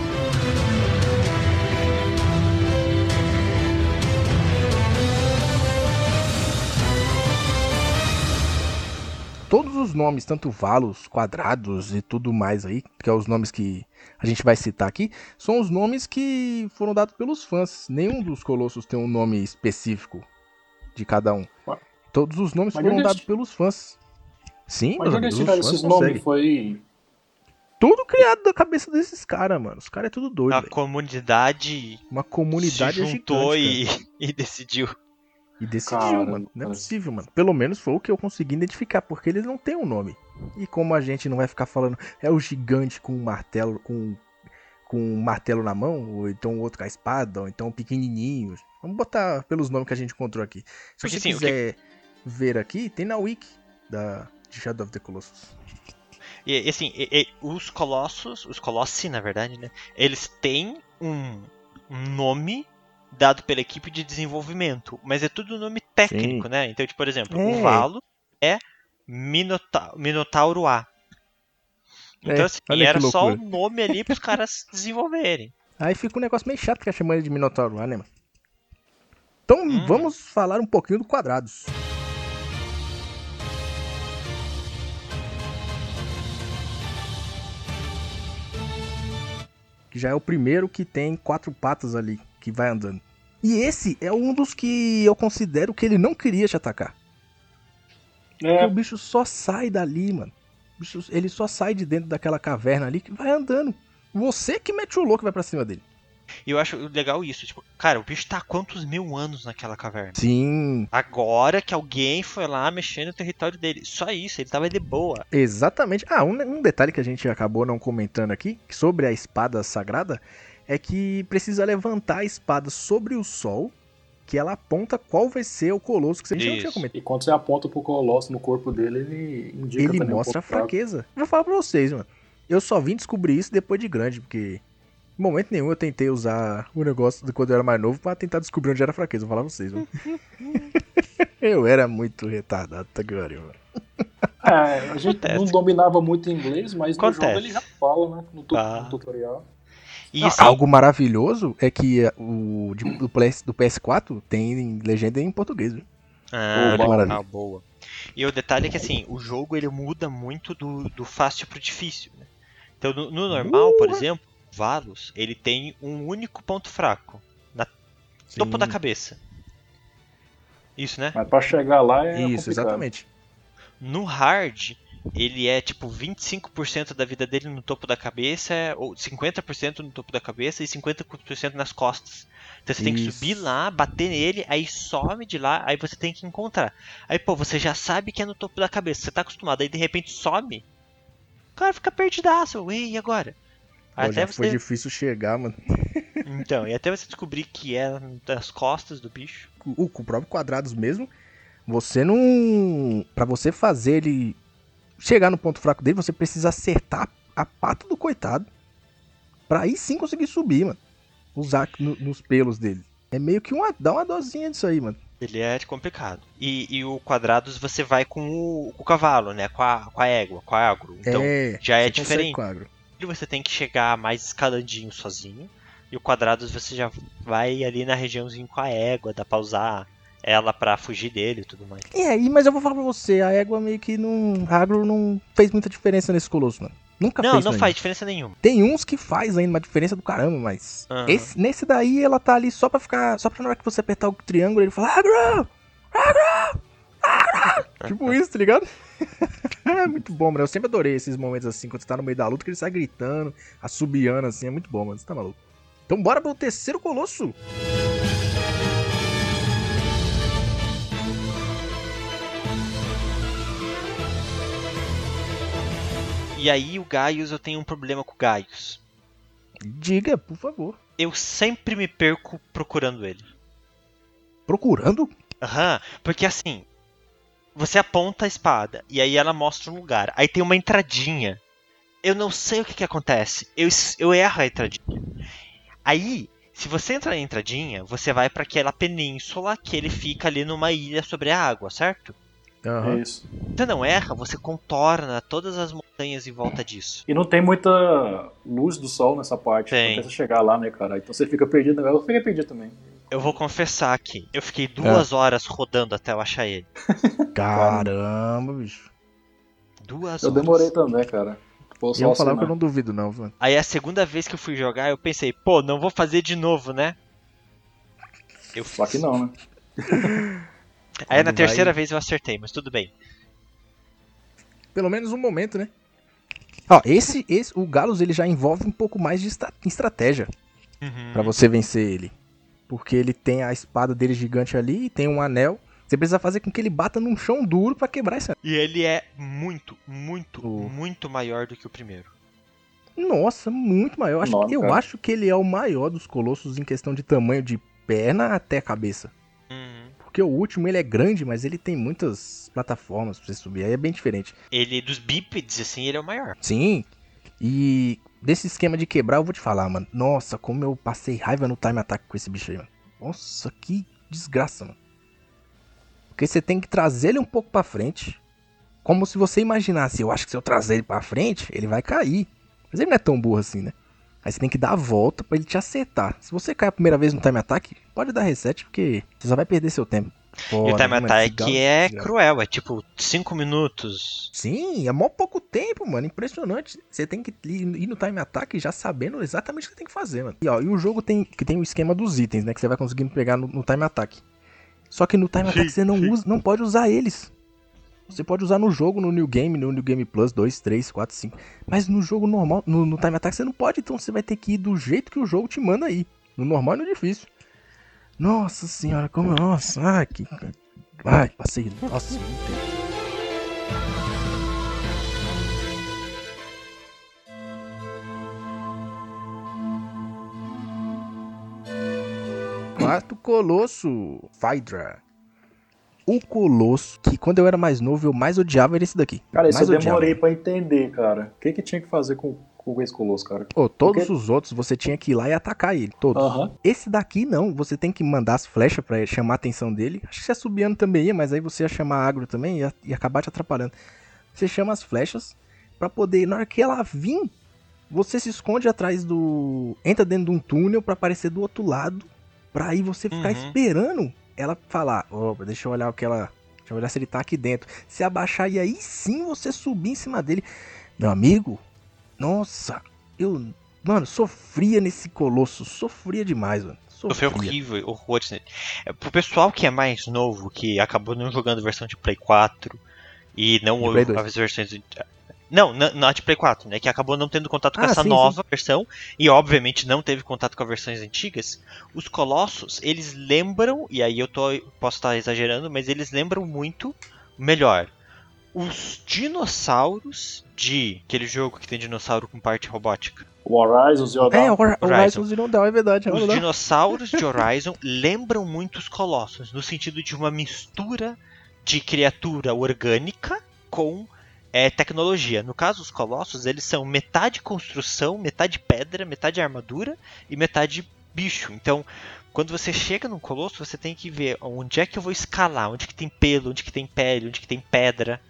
Todos os nomes, tanto valos, quadrados e tudo mais aí, que é os nomes que a gente vai citar aqui, são os nomes que foram dados pelos fãs. Nenhum dos colossos tem um nome específico de cada um. Todos os nomes Mas foram dados pelos fãs. Sim, Mas onde eles fãs esses nomes? Foi. Tudo criado da cabeça desses caras, mano. Os caras é tudo doido, A velho. comunidade Uma comunidade se juntou gigante, e, e decidiu. E decidiu, Caramba, mano. Não é cara. possível, mano. Pelo menos foi o que eu consegui identificar, porque eles não têm um nome. E como a gente não vai ficar falando, é o gigante com um martelo, com, com um martelo na mão, ou então o outro com a espada, ou então o pequenininho. Vamos botar pelos nomes que a gente encontrou aqui. Se Porque, você assim, o que- quiser ver aqui, tem na wiki da de Shadow of the Colossus. E, e, assim, e- e os colossos, os colossi, na verdade, né? Eles têm um, um nome dado pela equipe de desenvolvimento, mas é tudo nome técnico, né? Então, tipo, por exemplo, É. o Valo é Minota Minotauro A. Então, É, assim, olha que era só o nome ali pros caras desenvolverem. Aí fica um negócio meio chato ficar chamando ele de Minotauro lá, né, mano? Então Hum. vamos falar um pouquinho do quadrados. Que já é o primeiro que tem quatro patas ali, que vai andando. E esse é um dos que eu considero que ele não queria te atacar. Porque É, o bicho só sai dali, mano. Bicho- ele só sai de dentro daquela caverna ali que vai andando. Você que mete o louco e vai pra cima dele. E eu acho legal isso, tipo, cara, o bicho tá há quantos mil anos naquela caverna? Sim, Agora que alguém foi lá mexendo no território dele. Só isso, ele tava de boa. Exatamente. Ah, um, um detalhe que a gente acabou não comentando aqui sobre a espada sagrada é que precisa levantar a espada sobre o sol, que ela aponta qual vai ser o colosso que a gente não tinha Isso. comentado. E quando você aponta pro Colosso no corpo dele, ele indica Ele também um mostra a fraco. fraqueza. Vou falar pra vocês, mano. eu só vim descobrir isso depois de grande, porque em momento nenhum eu tentei usar o negócio de quando eu era mais novo pra tentar descobrir onde era fraqueza. Vou falar pra vocês, mano. eu era muito retardado, tá que pariu, mano. É, a gente não Acontece. dominava muito inglês, mas no Acontece. jogo ele já fala, né? No, tu- Ah. no tutorial. Não, Algo maravilhoso é que eh, o de- do, PS, do PS4 tem legenda em português, viu? Ah, Boa, maravilha. ah, boa. E o detalhe é que assim, o jogo ele muda muito do, do fácil pro difícil. Né? Então no, no normal, por exemplo, o Valos, ele tem um único ponto fraco, topo da Sim. cabeça. Isso, né? Mas pra chegar lá é Isso, complicado. exatamente. No hard, ele é tipo 25% da vida dele no topo da cabeça, ou 50% no topo da cabeça e 50% nas costas. Então você tem que Isso. subir lá, bater nele, aí some de lá, aí você tem que encontrar. Aí, pô, você já sabe que é no topo da cabeça, você tá acostumado, aí de repente some, o cara fica perdidaço. Ué, e agora? Pô, Até já foi você... difícil chegar, mano. Então, e até você descobrir que é das costas do bicho. O, com o próprio quadrados mesmo, você não. Pra você fazer ele chegar no ponto fraco dele, você precisa acertar a pata do coitado. Pra aí sim conseguir subir, mano. Usar no- nos pelos dele. É meio que uma. Dá uma dosinha disso aí, mano. Ele é complicado. E, e o quadrados você vai com o, com o cavalo, né? Com a, com a égua, com a agro. Então, é, já é diferente. com agro. você tem que chegar mais escalandinho sozinho. E o quadrados você já vai ali na regiãozinho com a égua, dá pra usar ela pra fugir dele e tudo mais. É, mas eu vou falar pra você, a égua meio que não. A agro não fez muita diferença nesse colosso, mano. Nunca Não, fez. não pra faz diferença nenhuma. Tem uns que faz ainda uma diferença do caramba, mas. Aham. Esse, nesse daí ela tá ali só pra ficar. Só pra na hora que você apertar o triângulo ele falar agro! Agro! Agro! tipo isso, tá ligado? é muito bom, mano. Eu sempre adorei esses momentos assim, quando você tá no meio da luta, que ele sai gritando, assobiando assim, é muito bom, mano. Você tá maluco. Então bora pro terceiro colosso. E aí o Gaius, eu tenho um problema com o Gaius. Diga, por favor. Eu sempre me perco procurando ele. Procurando? Aham, porque assim, você aponta a espada e aí ela mostra um lugar. Aí tem uma entradinha. Eu não sei o que, que acontece. Eu, eu erro a entradinha. Aí, se você entra na entradinha, você vai pra aquela península que ele fica ali numa ilha sobre a água, certo? Aham. É isso. Você não erra, você contorna todas as montanhas em volta disso. E não tem muita luz do sol nessa parte. Tem. Até você chegar lá, né, cara? Então você fica perdido. Eu fiquei perdido também. Eu vou confessar aqui, eu fiquei duas horas rodando até eu achar ele. Caramba, bicho. Duas Eu horas. demorei também, cara. E só eu vou falar assim, que eu não. não duvido, não, mano. Aí a segunda vez que eu fui jogar, eu pensei, pô, não vou fazer de novo, né? Eu Só que não, né? Aí na Quando terceira vai- vez eu acertei, mas tudo bem. Pelo menos um momento, né? Ó, esse, esse, o Galos ele já envolve um pouco mais de estra- estratégia Uhum. pra você vencer ele. Porque ele tem a espada dele gigante ali, tem um anel. Você precisa fazer com que ele bata num chão duro pra quebrar esse anel. E ele é muito, muito, O- muito maior do que o primeiro. Nossa, muito maior. Nossa, eu acho que ele é o maior dos colossos em questão de tamanho de perna até cabeça. Porque o último ele é grande, mas ele tem muitas plataformas pra você subir. Aí é bem diferente. Ele, dos bípedes, assim, ele é o maior. Sim. E desse esquema de quebrar, eu vou te falar, mano. Nossa, como eu passei raiva no time attack com esse bicho aí, mano. Nossa, que desgraça, mano. Porque você tem que trazer ele um pouco pra frente. Como se você imaginasse, eu acho que se eu trazer ele pra frente, ele vai cair. Mas ele não é tão burro assim, né? Aí você tem que dar a volta pra ele te acertar. Se você cair a primeira vez no time attack, pode dar reset, porque você só vai perder seu tempo. e Foda, o time? Esse attack é galo- cruel, é tipo 5 minutos. Sim, é mó pouco tempo, mano. Impressionante. Você tem que ir ir no time attack já sabendo exatamente o que tem que fazer, mano. E, ó, e o jogo tem que tem o esquema dos itens, né? Que você vai conseguindo pegar no, no time attack. Só que no time attack você não usa, não pode usar eles. Você pode usar no jogo, no New Game, no New Game Plus 2, 3, 4, 5. Mas no jogo normal, no, no time attack você não pode, então você vai ter que ir do jeito que o jogo te manda aí. No normal e no difícil. Nossa senhora, como. Nossa, ai, que. Ai, passei. Nossa, muito. Quarto colosso, Phaedra. O colosso que quando eu era mais novo eu mais odiava era esse daqui. Cara, isso mais eu odiava. demorei pra entender, cara. O que que tinha que fazer com, com esse colosso, cara? Pô, todos Porque- os outros você tinha que ir lá e atacar ele, todos. Esse daqui não, você tem que mandar as flechas pra chamar a atenção dele. Acho que você subiando também ia, mas aí você ia chamar agro também e ia, ia acabar te atrapalhando. Você chama as flechas pra poder, na hora que ela vir, você se esconde atrás do. Entra dentro de um túnel pra aparecer do outro lado. Pra aí você ficar Uhum. esperando ela falar: Opa, deixa eu olhar o que ela. Deixa eu olhar se ele tá aqui dentro. Se abaixar e aí sim você subir em cima dele. Meu amigo, nossa, eu. Mano, sofria nesse colosso. Sofria demais, mano. Foi Sofria. horrível, horrores nele. É, pro pessoal que é mais novo, que acabou não jogando versão de Play 4 e não 2. as versões. de- Não, não, não a de Play 4, né? Que acabou não tendo contato com Ah, essa sim, nova versão e, obviamente, não teve contato com as versões antigas. Os Colossos, eles lembram, e aí eu tô, posso estar exagerando, mas eles lembram muito, melhor, os dinossauros de aquele jogo que tem dinossauro com parte robótica. O Horizon Zero Dawn. É, o Hor- Horizon. Horizon Zero Dawn, é verdade. é Os dinossauros de Horizon lembram muito os Colossos, no sentido de uma mistura de criatura orgânica com é, tecnologia. No caso, os Colossos, eles são metade construção, metade pedra, metade armadura e metade bicho. Então, quando você chega num Colosso, você tem que ver onde é que eu vou escalar, onde que tem pelo, onde que tem pele, onde que tem pedra.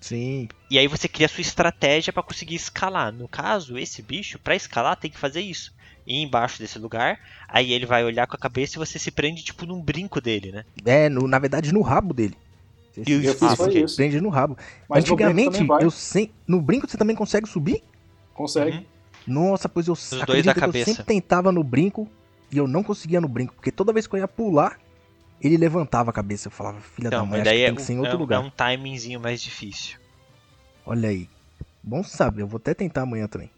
Sim. E aí você cria a sua estratégia para conseguir escalar. No caso, esse bicho, para escalar, tem que fazer isso. Ir embaixo desse lugar, aí ele vai olhar com a cabeça e você se prende tipo num brinco dele, né? É, no- na verdade, no rabo dele. Você se- Eu fiz você foi isso. prende no rabo. Mas no Antigamente, vai. eu sem... no brinco você também consegue subir? Consegue. Uhum. Nossa, pois eu dois acredito da que eu sempre tentava no brinco e eu não conseguia no brinco. Porque toda vez que eu ia pular, ele levantava a cabeça. Eu falava, filha da Então, mãe, mas acho daí que é, tem que ser em um- outro é lugar. é um timingzinho mais difícil. Olha aí. Bom saber, eu vou até tentar amanhã também.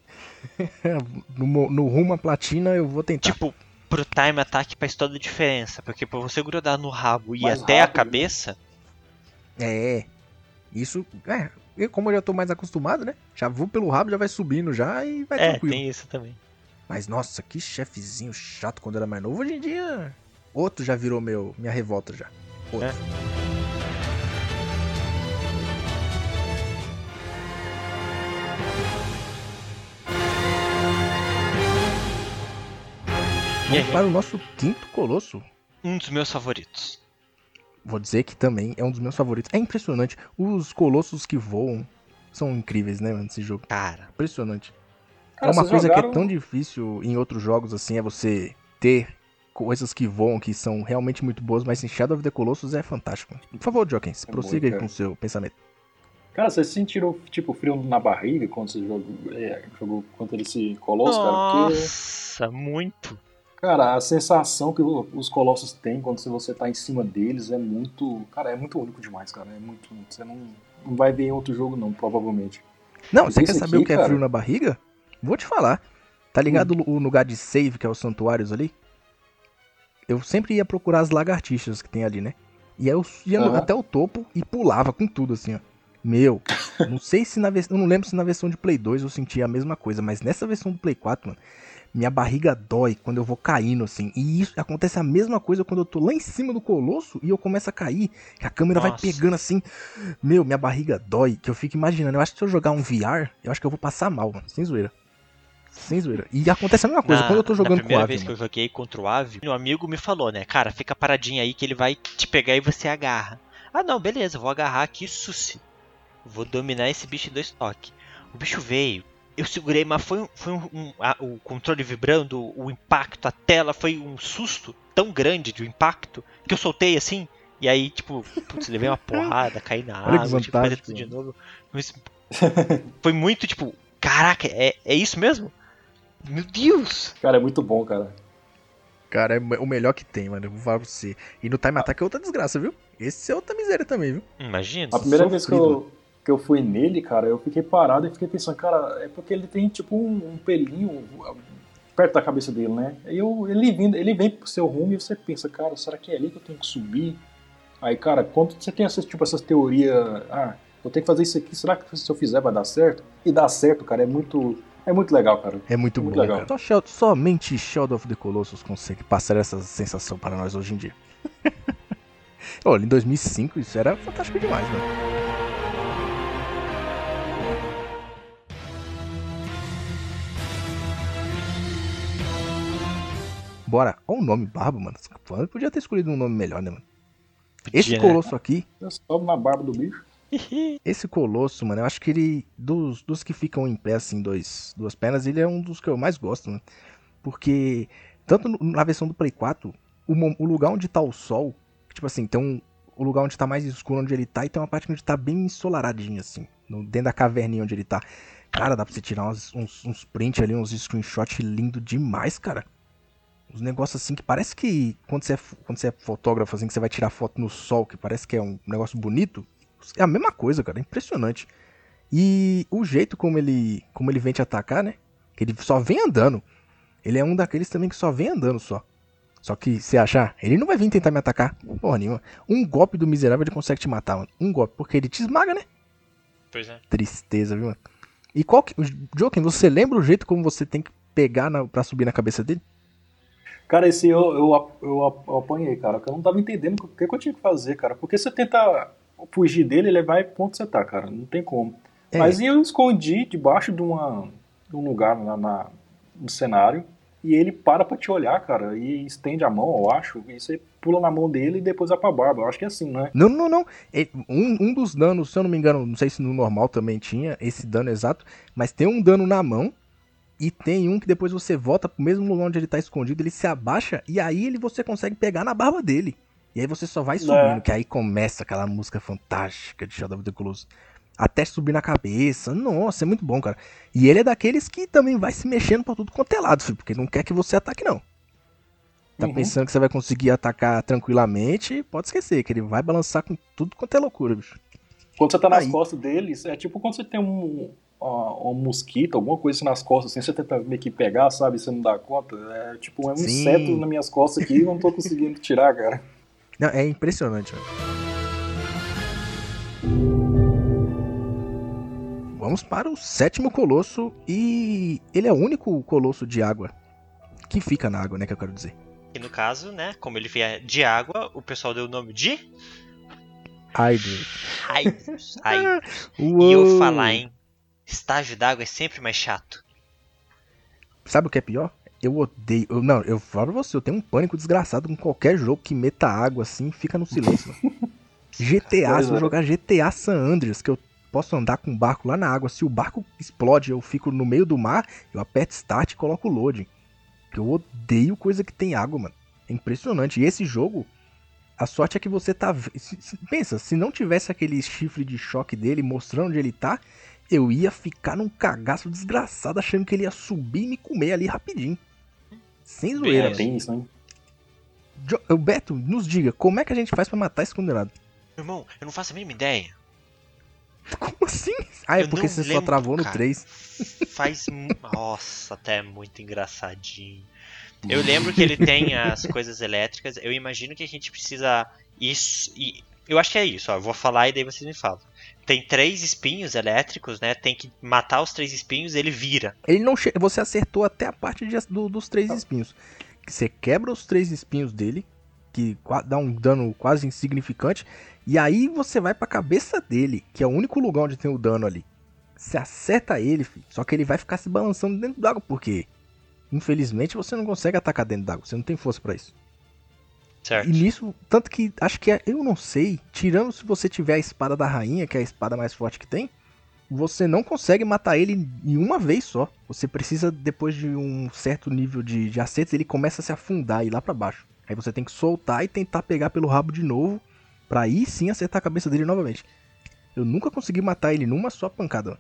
no, no rumo à platina eu vou tentar. Tipo, pro time attack faz toda a diferença, porque pra você grudar no rabo e Mais até a rápido, né? cabeça, É. Isso, é. Eu, como eu já tô mais acostumado, né? Já vou pelo rabo, já vai subindo já e vai é, tranquilo. tem isso também. Mas nossa, que chefezinho chato quando era mais novo. Hoje em dia, outro já virou meu, minha revolta já. Outro. É. Vamos para o nosso quinto colosso. um dos meus favoritos. Vou dizer que também é um dos meus favoritos. É impressionante. Os colossos que voam são incríveis, né, mano, nesse jogo. Cara, Impressionante. Cara, é uma coisa que jogaram- é tão difícil em outros jogos, assim, é você ter coisas que voam, que são realmente muito boas, mas em Shadow of the Colossus é fantástico. Por favor, Jokens, É prossiga aí com o seu pensamento. Cara, vocês sentiram, tipo, frio na barriga quando você jogou, é, jogou contra esse colosso, cara? Porque, nossa, muito. Cara, a sensação que os colossos têm quando você tá em cima deles é muito. Cara, é muito único demais, cara. É muito. Você não, não vai ver em outro jogo, não, provavelmente. Não, Mas você quer saber aqui, o que é cara- frio na barriga? Vou te falar. Tá ligado Hum. o lugar de save, que é os santuários ali? Eu sempre ia procurar as lagartixas que tem ali, né? E aí eu ia Aham. até o topo e pulava com tudo, assim, ó. Meu, não sei se na versão. Eu não lembro se na versão de Play 2 eu sentia a mesma coisa, mas nessa versão do Play 4, mano, minha barriga dói quando eu vou caindo, assim. E isso acontece a mesma coisa quando eu tô lá em cima do colosso e eu começo a cair, que a câmera vai Nossa. pegando assim. Meu, minha barriga dói, que eu fico imaginando. Eu acho que se eu jogar um VR, eu acho que eu vou passar mal, mano. Sem zoeira. Sem zoeira. E acontece a mesma coisa, quando eu tô jogando na com o primeira Ave, vez que eu mano. joguei contra o Ave, um amigo me falou, né? Cara, fica paradinho aí que ele vai te pegar e você agarra. Ah, não, beleza, vou agarrar aqui, suci. Vou dominar esse bicho em dois toques. O bicho veio, eu segurei, mas foi, um- foi um, um- a- o controle vibrando, o impacto, a tela, foi um susto tão grande de um impacto que eu soltei assim. E aí, tipo, putz, levei uma porrada, caí na Olha água, tive que fazer tudo de novo. Mas foi muito tipo, caraca, é, é isso mesmo? Meu Deus! Cara, é muito bom, cara. Cara, é o melhor que tem, mano. Eu vou falar pra você. E no Time Attack é outra desgraça, viu? Esse é outra miséria também, viu? Imagina. A primeira vez que Sofrido. eu, que eu fui nele, cara, eu fiquei parado e fiquei pensando, cara, é porque ele tem tipo um, um pelinho perto da cabeça dele, né? Aí eu, ele, vindo, ele vem pro seu rumo e você pensa, cara, será que é ali que eu tenho que subir? Aí, cara, quando você tem essas, tipo, essas teorias, ah, eu tenho que fazer isso aqui, será que se eu fizer vai dar certo? E dá certo, cara, é muito, é muito legal, cara. É muito, Muito bom, legal. cara. Só Shel- somente Shadow of the Colossus consegue passar essa sensação para nós hoje em dia. Olha, em 2005 isso era fantástico demais, mano. Bora. Olha o nome Barba, mano. Esse Podia ter escolhido um nome melhor, né, mano? Esse Podia, né? colosso aqui, Eu sobe na barba do bicho. esse colosso, mano, eu acho que ele. Dos, dos que ficam em pé, assim, dois, duas pernas, ele é um dos que eu mais gosto, mano. Porque, tanto na versão do Play 4, o, o lugar onde tá o sol, tipo assim, tem um. O lugar onde tá mais escuro onde ele tá, e tem uma parte onde tá bem ensolaradinho, assim. no- dentro da caverninha onde ele tá. Cara, dá pra você tirar uns, uns, uns print ali, uns screenshot lindo demais, cara. Uns negócios assim que parece que quando você, é, quando você é fotógrafo, assim, que você vai tirar foto no sol, que parece que é um negócio bonito. É a mesma coisa, cara. É impressionante. E o jeito como ele, como ele vem te atacar, né? Que ele só vem andando. Ele é um daqueles também que só vem andando só. Só que, se achar, ele não vai vir tentar me atacar. Porra nenhuma. Um golpe do miserável ele consegue te matar, mano. Um golpe, porque ele te esmaga, né? Pois é. Tristeza, viu, mano? E qual que. Joaquim, você lembra o jeito como você tem que pegar na, pra subir na cabeça dele? Cara, esse eu, eu, eu, eu apanhei, cara, que eu não tava entendendo o que, que eu tinha que fazer, cara. Porque você tenta fugir dele, ele vai ponto você tá, cara. Não tem como. É. Mas eu escondi debaixo de, uma, de um lugar na, na- no cenário e ele para pra te olhar, cara, e estende a mão, eu acho, e você pula na mão dele e depois vai pra barba. Eu acho que é assim, né? Não, não, não. É, Um, um dos danos, se eu não me engano, não sei se no normal também tinha esse dano exato, mas tem um dano na mão e tem um que depois você volta pro mesmo lugar onde ele tá escondido, ele se abaixa e aí ele você consegue pegar na barba dele. E aí você só vai subindo, que aí começa aquela música fantástica de Shadow of the Colossus. Até subir na cabeça. Nossa, é muito bom, cara. E ele é daqueles que também vai se mexendo pra tudo quanto é lado, filho, porque não quer que você ataque, não. Tá Uhum. pensando que você vai conseguir atacar tranquilamente, pode esquecer, que ele vai balançar com tudo quanto é loucura, bicho. Quando você tá nas Aí. costas deles, é tipo quando você tem um, um mosquito, alguma coisa assim nas costas, assim, você tenta meio que pegar, sabe? Você não dá conta. É tipo, é um Sim. inseto nas minhas costas aqui e eu não tô conseguindo tirar, cara. Não, é impressionante, velho. Vamos para o sétimo colosso e ele é o único colosso de água que fica na água, né, que eu quero dizer. E no caso, né, como ele vier de água, o pessoal deu o nome de Ai, Deus. Hydrus. Hydrus. E eu falar em estágio d'água é sempre mais chato. Sabe o que é pior? Eu odeio. eu- não, eu falo pra você, eu tenho um pânico desgraçado com qualquer jogo que meta água assim fica no silêncio. mano. GTA, se eu é. jogar GTA San Andreas, que eu posso andar com o barco lá na água, se o barco explode, eu fico no meio do mar, eu aperto start e coloco loading. Que eu odeio coisa que tem água, mano. É impressionante. E esse jogo, a sorte é que você tá. ve- se- se- pensa, se não tivesse aquele chifre de choque dele mostrando onde ele tá, eu ia ficar num cagaço desgraçado achando que ele ia subir e me comer ali rapidinho. Sem zoeira. É, É, tem isso, né? Jo- Beto, nos diga, como é que a gente faz pra matar esse condenado? Irmão, eu não faço a mínima ideia. Como assim? Ah, é Eu porque você só lembro, travou no cara. 3. Faz. Nossa, até muito engraçadinho. Eu lembro que ele tem as coisas elétricas. Eu imagino que a gente precisa. Isso. E eu acho que é isso, ó. Eu vou falar e daí vocês me falam. Tem três espinhos elétricos, né? Tem que matar os três espinhos ele vira. Ele não che... Você acertou até a parte de- do- dos três espinhos. Você quebra os três espinhos dele, que dá um dano quase insignificante, e aí você vai pra cabeça dele, que é o único lugar onde tem o dano ali. Você acerta ele, filho, só que ele vai ficar se balançando dentro d'água, porque infelizmente você não consegue atacar dentro d'água, você não tem força pra isso. Certo? E nisso, tanto que acho que é, eu não sei, tirando se você tiver a espada da rainha, que é a espada mais forte que tem, você não consegue matar ele em uma vez só. Você precisa, depois de um certo nível de, de acertos, ele começa a se afundar e ir lá pra baixo. Aí você tem que soltar e tentar pegar pelo rabo de novo, pra aí sim acertar a cabeça dele novamente. Eu nunca consegui matar ele numa só pancada.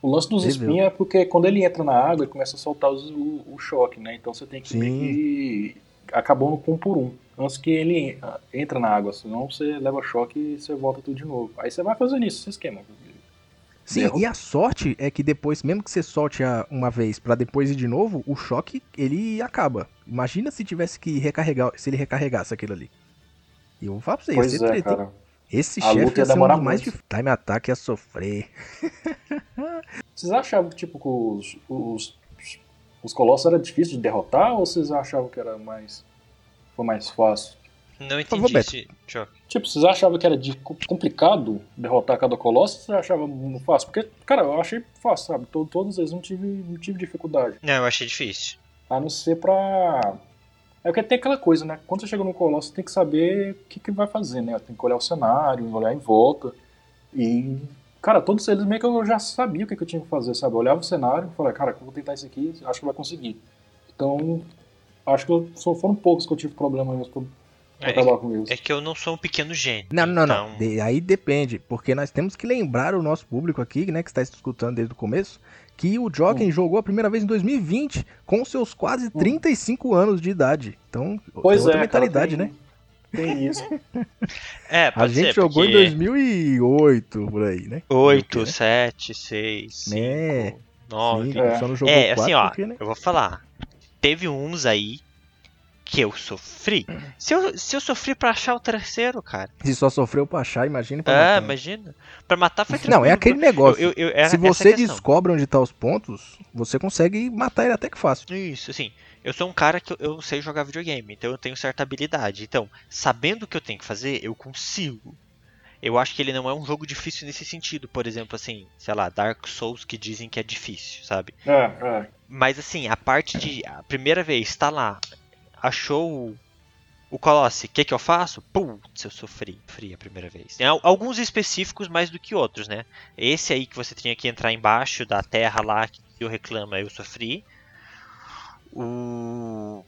O lance dos espinhos é porque quando ele entra na água, ele começa a soltar os- o, o choque, né? Então você tem que acabando com um por um. Antes que ele entra na água, senão você leva choque e você volta tudo de novo. Aí você vai fazendo isso, esse esquema. Sim, e a sorte é que depois, mesmo que você solte a- uma vez pra depois ir de novo, o choque ele acaba. Imagina se tivesse que recarregar, se ele recarregasse aquilo ali. E eu vou falar pra você, ia Pois ser é, treta, cara. Esse A chefe ia ser um dos mais difíceis. Time Attack ia sofrer. Vocês achavam tipo, que os, os, os colossos era difícil de derrotar ou vocês achavam que era mais. foi mais fácil? Não favor, entendi esse. Tipo, vocês achavam que era de- complicado derrotar cada colosso ou vocês achavam fácil? Porque, cara, eu achei fácil, sabe? To- Todos eles não tive, não tive dificuldade. Não, eu achei difícil. A não ser pra. É porque tem aquela coisa, né? Quando você chega no colosso, você tem que saber o que, que vai fazer, né? Tem que olhar o cenário, olhar em volta. E. Cara, todos eles meio que eu já sabia o que, eu tinha que fazer, sabe? Eu olhava o cenário e falava, cara, eu vou tentar isso aqui, acho que vai conseguir. Então, acho que eu- só foram poucos que eu tive problema mesmo pra, pra É, acabar com eles. É que eu não sou um pequeno gênio. Não, não, não. então- De- aí depende, porque nós temos que lembrar o nosso público aqui, né, que está escutando desde o começo, que o Joken Hum. jogou a primeira vez em 2020, com seus quase 35 anos de idade. Então, Pois tem outra é, mentalidade, cara, né? Tem, isso. É, A pode gente ser, jogou em porque 2008, por aí, né? 8, Porque, né? 7, 6, 5, É, 9. Sim, É. só não jogou É, 4 assim, ó, porque, né? eu vou falar. Teve uns aí que eu sofri. Se eu, se eu sofri pra achar o terceiro, cara. Se só sofreu pra achar, imagine pra Ah, matar. né? imagina. Pra matar foi Não, tranquilo. é aquele negócio. Eu- eu- eu- Se a você descobre onde tá os pontos, você consegue matar ele até que fácil. Isso, assim, eu sou um cara que eu, sei jogar videogame, então eu tenho certa habilidade. Então, sabendo o que eu tenho que fazer, eu consigo. Eu acho que ele não é um jogo difícil nesse sentido, por exemplo, assim, sei lá, Dark Souls que dizem que é difícil, sabe? É, é. Mas assim, a parte de. A primeira vez, tá lá, achou o, Colossi, o que que eu faço? Putz, eu sofri, sofri a primeira vez. Tem al- alguns específicos mais do que outros, né? Esse aí que você tinha que entrar embaixo da terra lá que eu reclama, eu sofri. O.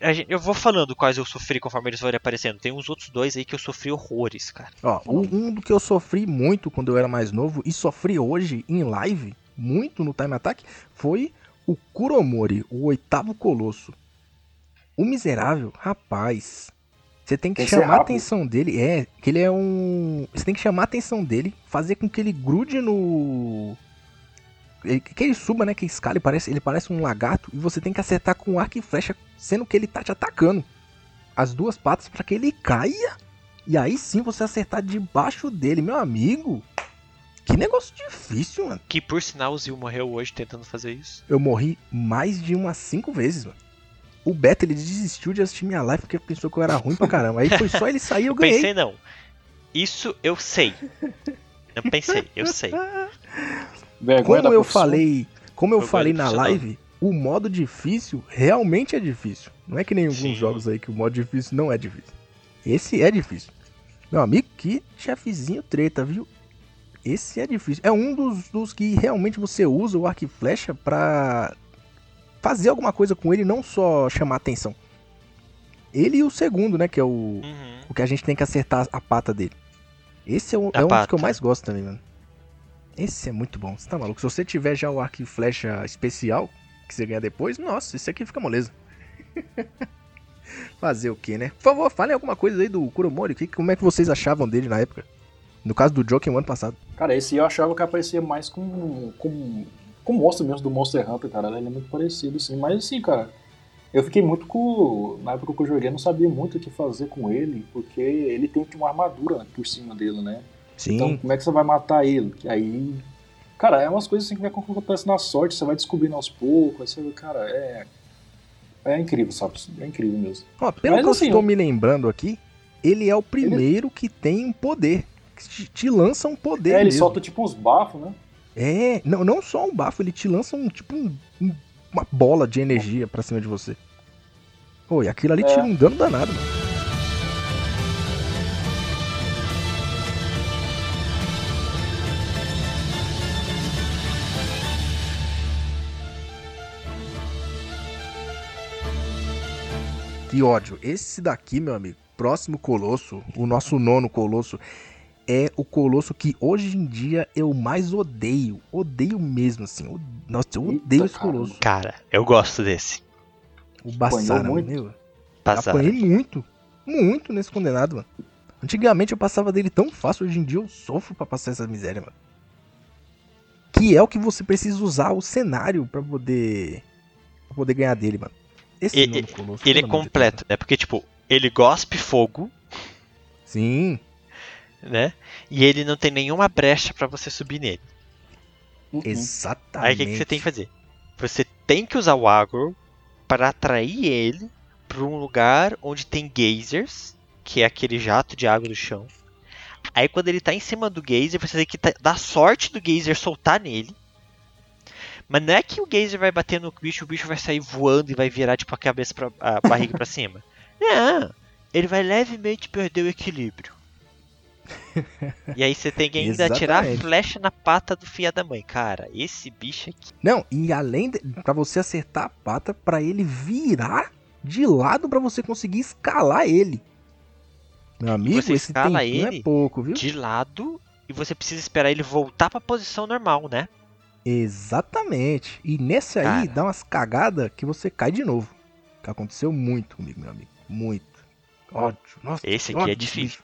a gente- Eu vou falando quais eu sofri conforme eles forem aparecendo. Tem uns outros dois aí que eu sofri horrores, cara. Ó, um um do que eu sofri muito quando eu era mais novo e sofri hoje em live, muito no Time Attack, foi o Kuromori, o oitavo colosso. O miserável, rapaz. Você tem que chamar a rápido. atenção dele, é, que ele é um, você tem que chamar a atenção dele, fazer com que ele grude no ele- que ele suba, né, que escala, ele parece, ele parece um lagarto e você tem que acertar com arco e flecha, sendo que ele tá te atacando. As duas patas para que ele caia e aí sim você acertar debaixo dele, meu amigo. Que negócio difícil, mano. Que por sinal o Zil morreu hoje tentando fazer isso. Eu morri mais de umas cinco vezes, mano. O Beto, ele desistiu de assistir minha live porque pensou que eu era ruim pra caramba. Aí foi só ele sair e eu ganhei. Pensei não. Isso eu sei. Não pensei, eu sei. Vergonha da Como eu profissão. falei, como eu Vergonha falei na live, o modo difícil realmente é difícil. Não é que nem alguns Sim. jogos aí que o modo difícil não é difícil. Esse é difícil. Meu amigo, que chefezinho treta, viu? Esse é difícil. É um dos, dos que realmente você usa o arco e flecha pra fazer alguma coisa com ele, não só chamar atenção. Ele e o segundo, né? Que é o, Uhum. o que a gente tem que acertar a pata dele. Esse é, um- A é um dos que eu mais gosto também, mano. Esse é muito bom. Você tá maluco? Se você tiver já o arco e flecha especial, que você ganha depois, nossa, esse aqui fica moleza. Fazer o que, né? Por favor, falem alguma coisa aí do Kuromori. Que, como é que vocês achavam dele na época? No caso do Joker, no ano passado. Cara, esse eu achava que aparecia mais com, com, com o monstro mesmo do Monster Hunter, cara. Ele é muito parecido, assim. Mas assim, cara, eu fiquei muito com. Na época que eu joguei, não sabia muito o que fazer com ele, porque ele tem uma armadura por cima dele, né? Sim. Então, como é que você vai matar ele? Que aí. Cara, é umas coisas assim que acontece na sorte, você vai descobrindo aos poucos. Aí você, cara, é. É incrível, sabe? É incrível mesmo. Ó, pelo Mas que assim, eu estou me lembrando aqui, ele é o primeiro que tem um poder. Que te, te lança um poder. é, ele mesmo. solta tipo uns bafos, né? É, não, não só um bafo, ele te lança um tipo um- um- uma bola de energia pra cima de você. Pô, e aquilo ali É. tira um dano danado, mano. Que ódio. Esse daqui, meu amigo, próximo colosso, o nosso nono colosso, é o colosso que hoje em dia eu mais odeio. Odeio mesmo, assim. Nossa, eu Eita, odeio esse caramba. colosso. Cara, eu gosto desse. O Bassara, muito? meu. Passar. Apanhei muito. Muito nesse condenado, mano. Antigamente eu passava dele tão fácil, hoje em dia eu sofro pra passar essa miséria, mano. Que é o que você precisa usar o cenário pra poder. Pra poder ganhar dele, mano. Esse E- colosso, Ele é completo, né? Porque, tipo, ele gospe fogo, Sim. né? E ele não tem nenhuma brecha pra você subir nele. Uhum. Exatamente. Aí o que, que você tem que fazer? Você tem que usar o agro para atrair ele pra um lugar onde tem geysers, que é aquele jato de água do chão. Aí quando ele tá em cima do geyser, você tem que dar sorte do geyser soltar nele. Mas não é que o geyser vai bater no bicho, o bicho vai sair voando e vai virar tipo a cabeça pra, a barriga pra cima. Não, ele vai levemente perder o equilíbrio. e aí você tem que ainda atirar a Exatamente. flecha na pata do filho da mãe. Cara, esse bicho aqui. Não, e além de, pra você acertar a pata, pra ele virar de lado pra você conseguir escalar ele. Meu amigo, você esse escala ele é pouco, viu? de lado e você precisa esperar ele voltar pra posição normal, né? Exatamente. E nesse aí Cara. dá umas cagadas que você cai de novo. Que aconteceu muito comigo, meu amigo. Muito. Ódio. Nossa, Esse aqui é ódio desse difícil.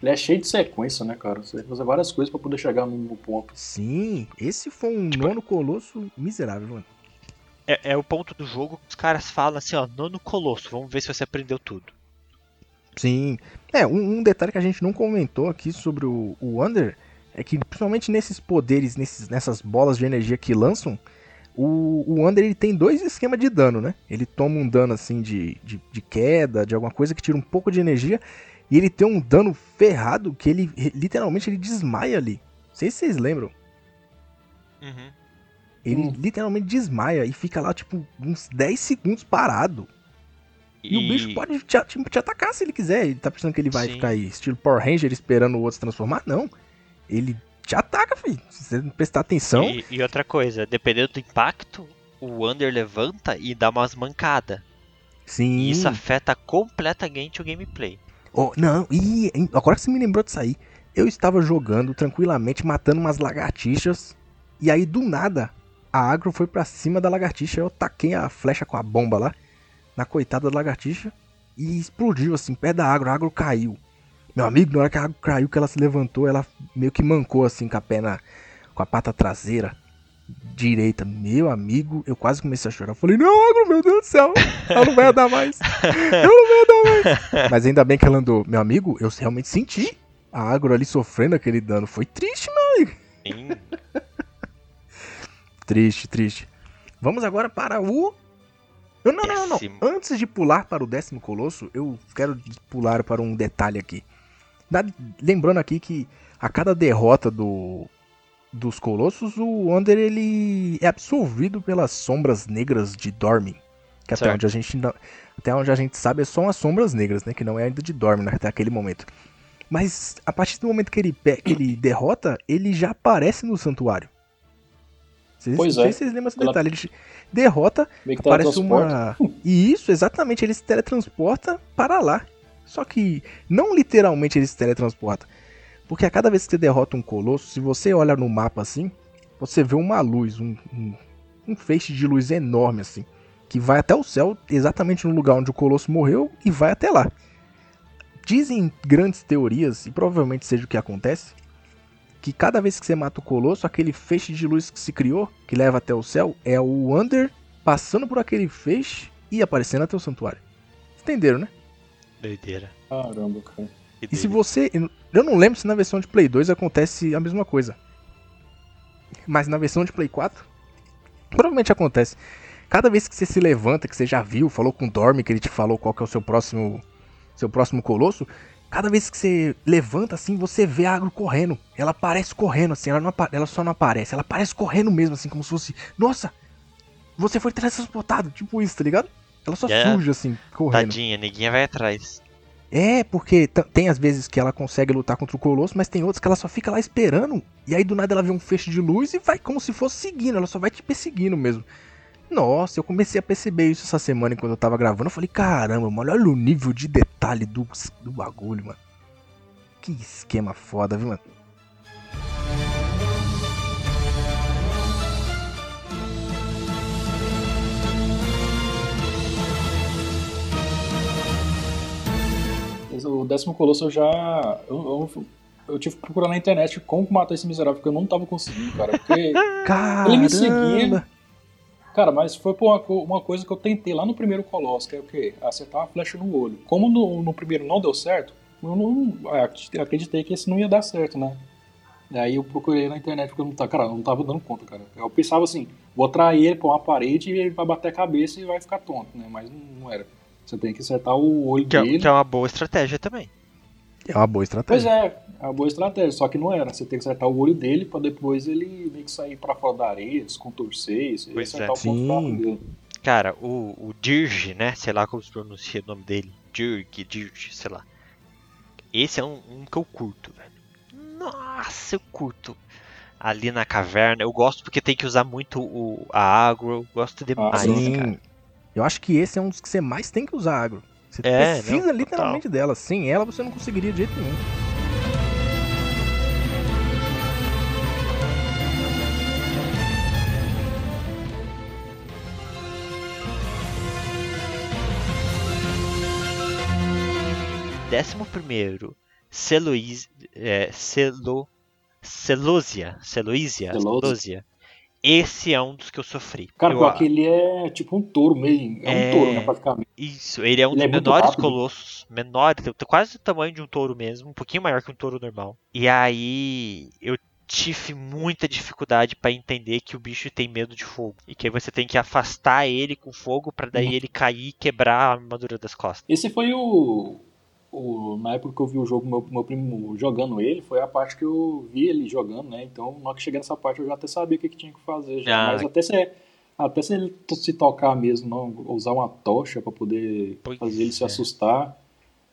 Ele é cheio de sequência, né, cara? Você tem que fazer várias coisas pra poder chegar no, no ponto. Sim, esse foi um Tipo- nono colosso miserável, mano. É, é o ponto do jogo que os caras falam assim, ó, nono colosso, vamos ver se você aprendeu tudo. Sim. É, um, um detalhe que a gente não comentou aqui sobre o, o Under é que, principalmente nesses poderes, nesses, nessas bolas de energia que lançam, o, o Under ele tem dois esquemas de dano, né? Ele toma um dano assim de, de, de queda, de alguma coisa que tira um pouco de energia, e ele tem um dano ferrado que ele literalmente ele desmaia ali. Não sei se vocês lembram. Uhum. Ele Hum. literalmente desmaia e fica lá, tipo, uns 10 segundos parado. E, o bicho pode te, te- te atacar se ele quiser. Ele tá pensando que ele vai Sim. ficar aí, estilo Power Ranger, esperando o outro se transformar? Não. Ele te ataca, filho. Se você não prestar atenção. E, e outra coisa, dependendo do impacto, o Under levanta e dá umas mancadas. Sim. E isso afeta completamente o gameplay. Oh, não, e agora que você me lembrou disso aí. Eu estava jogando tranquilamente, matando umas lagartixas. E aí, do nada, a agro foi pra cima da lagartixa. Eu taquei a flecha com a bomba lá, na coitada da lagartixa. E explodiu assim, perto da agro. A agro caiu. Meu amigo, na hora que a agro caiu, que ela se levantou, ela meio que mancou assim com a perna, com a pata traseira direita. Meu amigo, eu quase comecei a chorar. Eu falei, não, agro, meu Deus do céu, ela não vai andar mais. Ela não vai andar mais. Mas ainda bem que ela andou. Meu amigo, eu realmente senti a agro ali sofrendo aquele dano. Foi triste, meu. Sim. Triste, triste. Vamos agora para o. Não, não, não, não. Antes de pular para o décimo colosso, eu quero pular para um detalhe aqui. Lembrando aqui que a cada derrota do dos colossos, o Under ele é absorvido pelas sombras negras de Dormin. Que até Certo. onde a gente não- até onde a gente sabe são as sombras negras, né, que não é ainda de Dormin né, até aquele momento. Mas a partir do momento que ele, que ele derrota, ele já aparece no santuário. Vocês, Pois não sei é. se vocês lembram desse Ela- detalhe. Ele derrota, Meio que Parece teletransporta. uma. E isso, exatamente, ele se teletransporta para lá. Só que não literalmente ele se teletransporta. Porque a cada vez que você derrota um colosso, se você olha no mapa assim, você vê uma luz, um, um, um feixe de luz enorme assim, que vai até o céu, exatamente no lugar onde o colosso morreu, e vai até lá. Dizem grandes teorias, e provavelmente seja o que acontece, que cada vez que você mata o colosso, aquele feixe de luz que se criou, que leva até o céu, é o Under passando por aquele feixe e aparecendo até o santuário. Entenderam, né? Doideira. Caramba, cara. E se você. Eu não lembro se na versão de Play 2 acontece a mesma coisa. Mas na versão de Play 4, provavelmente acontece. Cada vez que você se levanta, que você já viu, falou com o Dorme, que ele te falou qual que é o seu próximo. Seu próximo colosso. Cada vez que você levanta assim, você vê a agro correndo. Ela aparece correndo, assim, ela, não ela só não aparece. Ela aparece correndo mesmo, assim, como se fosse. Nossa! Você foi teletransportado, tipo isso, tá ligado? Ela só Yeah. surge assim, correndo. Tadinha, neguinha vai atrás. É, porque tem às vezes que ela consegue lutar contra o Colosso, mas tem outras que ela só fica lá esperando. E aí do nada ela vê um feixe de luz e vai como se fosse seguindo, ela só vai te perseguindo mesmo. Nossa, eu comecei a perceber isso essa semana enquanto eu tava gravando. Eu falei, caramba, mano, olha o nível de detalhe do, do bagulho, mano. Que esquema foda, viu, mano? O décimo colosso eu já. Eu, eu, eu tive que procurar na internet como matar esse miserável, porque eu não tava conseguindo, cara. Porque. Caramba! me seguia. Cara, mas foi por uma, uma coisa que eu tentei lá no primeiro Colosso, que é o quê? Acertar uma flecha no olho. Como no, no primeiro não deu certo, eu não ah, acreditei- acreditei que esse não ia dar certo, né? Daí eu procurei na internet porque eu não tava, cara, eu não tava dando conta, cara. Eu pensava assim, vou atrair ele pra uma parede e ele vai bater a cabeça e vai ficar tonto, né? Mas não, não era. Você tem que acertar o olho Que é, dele. que é uma boa estratégia também. É uma boa Pois estratégia. é, é uma boa estratégia, só que não era. Você tem que acertar o olho dele pra depois ele meio que sair pra fora da areia, se contorcer, e Pois acertar é. o ponto Sim. fraco dele. Cara, o, o Dirge, né? Sei lá como se pronuncia o nome dele. Dirk, Dirge, sei lá. Esse é um, um que eu curto, velho. Nossa, eu curto. Ali na caverna, eu gosto porque tem que usar muito o, a agro. Gosto demais, sim. cara. Eu acho que esse é um dos que você mais tem que usar agro. Você É, precisa não, literalmente dela. Sem ela você não conseguiria de jeito nenhum. Décimo primeiro, Celois, é, Celo, Celosia, Celoisia, Celosia. Esse é um dos que eu sofri. Cara, eu, pior que ele é tipo um touro meio. É, É. um touro, né, praticamente. Isso, ele é um Ele dos é menores colossos, menor, quase o tamanho de um touro mesmo, um pouquinho maior que um touro normal. E aí eu tive muita dificuldade pra entender que o bicho tem medo de fogo e que aí você tem que afastar ele com fogo pra Uhum. daí ele cair e quebrar a armadura das costas. Esse foi o, o- Na época que eu vi o jogo, meu, meu primo jogando ele, foi a parte que eu vi ele jogando, né? Então, na hora que cheguei nessa parte, eu já até sabia o que, que tinha que fazer já. Ah. Mas até se, até se ele se tocar mesmo, não, usar uma tocha pra poder Pois fazer ele se é. assustar,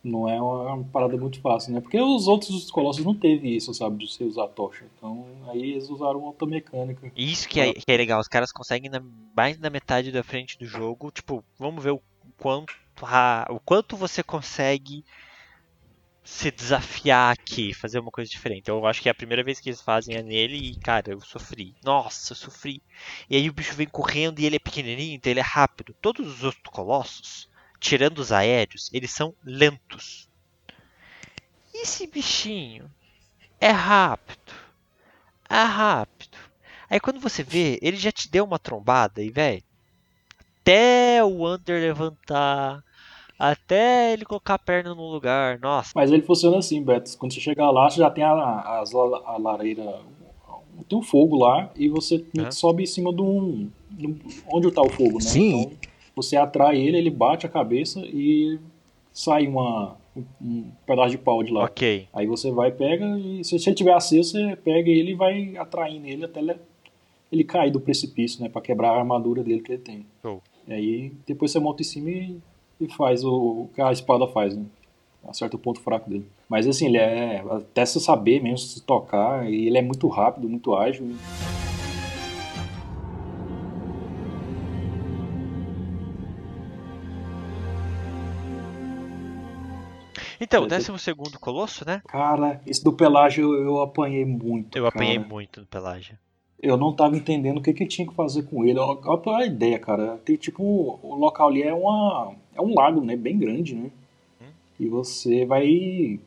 não é uma, uma parada muito fácil, né? Porque os outros colossos não teve isso, sabe? De você usar tocha. Então, aí eles usaram outra mecânica. Isso que é, que é legal, os caras conseguem na, mais da metade da frente do jogo, tipo, vamos ver o quanto, a- o quanto você consegue se desafiar aqui, fazer uma coisa diferente. Eu acho que é a primeira vez que eles fazem é nele e, cara, eu sofri. Nossa, eu sofri. E aí o bicho vem correndo e ele é pequenininho, então ele é rápido. Todos os outros colossos, tirando os aéreos, eles são lentos. E esse bichinho é rápido. É rápido. Aí quando você vê, ele já te deu uma trombada e, velho, até o Under levantar, até ele colocar a perna no lugar, nossa. Mas ele funciona assim, Beto. Quando você chegar lá, você já tem a, la- a lareira. Tem um fogo lá e você que sobe em cima de um. de Onde tá o fogo, né? Sim. Então você atrai ele, ele bate a cabeça e sai uma, um, pedaço de pau de lá. Ok. Aí você vai, pega e se se ele tiver aceso, você pega ele e vai atraindo ele até ele, ele cair do precipício, né? Pra quebrar a armadura dele que ele tem. Show. E aí depois você monta em cima e, e faz o, o que a espada faz, né? Acerta o ponto fraco dele. Mas assim, ele é. Até se saber mesmo, se tocar, e ele é muito rápido, muito ágil. Então, o Eu- décimo segundo colosso, né? Cara, esse do Pelágio eu, eu apanhei muito. Eu apanhei cara. muito no Pelágia. Eu não tava entendendo o que, que tinha que fazer com ele. Olha olha a ideia, cara. Tem tipo. O local ali é uma. É um lago, né? Bem grande, né? Hum. E você vai.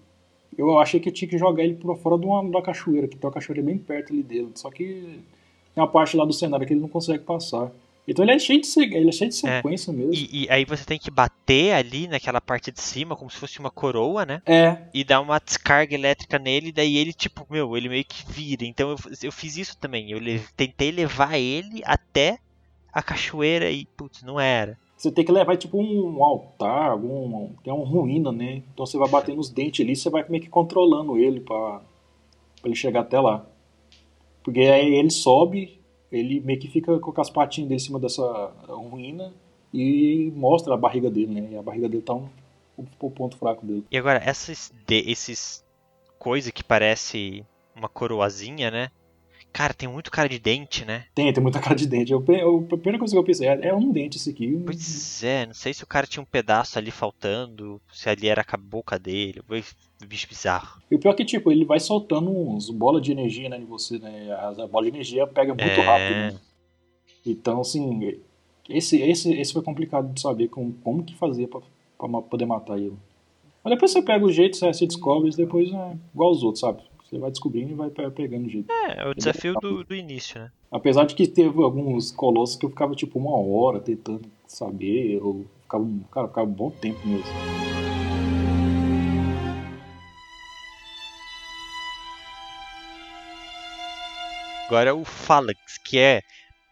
Eu achei que eu tinha que jogar ele pra fora de uma, da cachoeira, que tem uma cachoeira bem perto ali dele. Só que tem uma parte lá do cenário que ele não consegue passar. Então ele é cheio de, ele é cheio de sequência mesmo. E, e aí você tem que bater ali naquela parte de cima, como se fosse uma coroa, né? É, E dar uma descarga elétrica nele, daí ele, tipo, meu, ele meio que vira. Então eu, eu fiz isso também. Eu le- tentei levar ele até a cachoeira e, putz, não era. você tem que levar tipo um altar, algum. Tem uma ruína, né? Então você vai batendo os dentes ali, você vai meio que controlando ele pra, pra ele chegar até lá. Porque aí ele sobe, ele meio que fica com as patinhas dele em cima dessa ruína e mostra a barriga dele, né? E a barriga dele tá um, o ponto fraco dele. E agora, essas, de, esses coisa que parece uma coroazinha, né? Cara, tem muito cara de dente, né? Tem, tem muita cara de dente. Eu, eu- a primeira coisa que eu pensei é, é um dente esse aqui. Pois é, não sei se o cara tinha um pedaço ali faltando, se ali era a boca dele, foi bicho bizarro. E o pior é que, tipo, ele vai soltando uns bolas de energia, né, em você, né? A, a bola de energia pega muito É. rápido, né? Então, assim, esse, esse, esse foi complicado de saber como, como que fazer pra, pra poder matar ele. Mas depois você pega o jeito, você, você descobre, e depois é igual os outros, sabe? Você vai descobrindo e vai pe- pegando o jeito. É, é o desafio do, do início, né? Apesar de que teve alguns colossos que eu ficava, tipo, uma hora tentando saber, eu ficava, um- cara, eu ficava um bom tempo mesmo. Agora o Phalanx, que é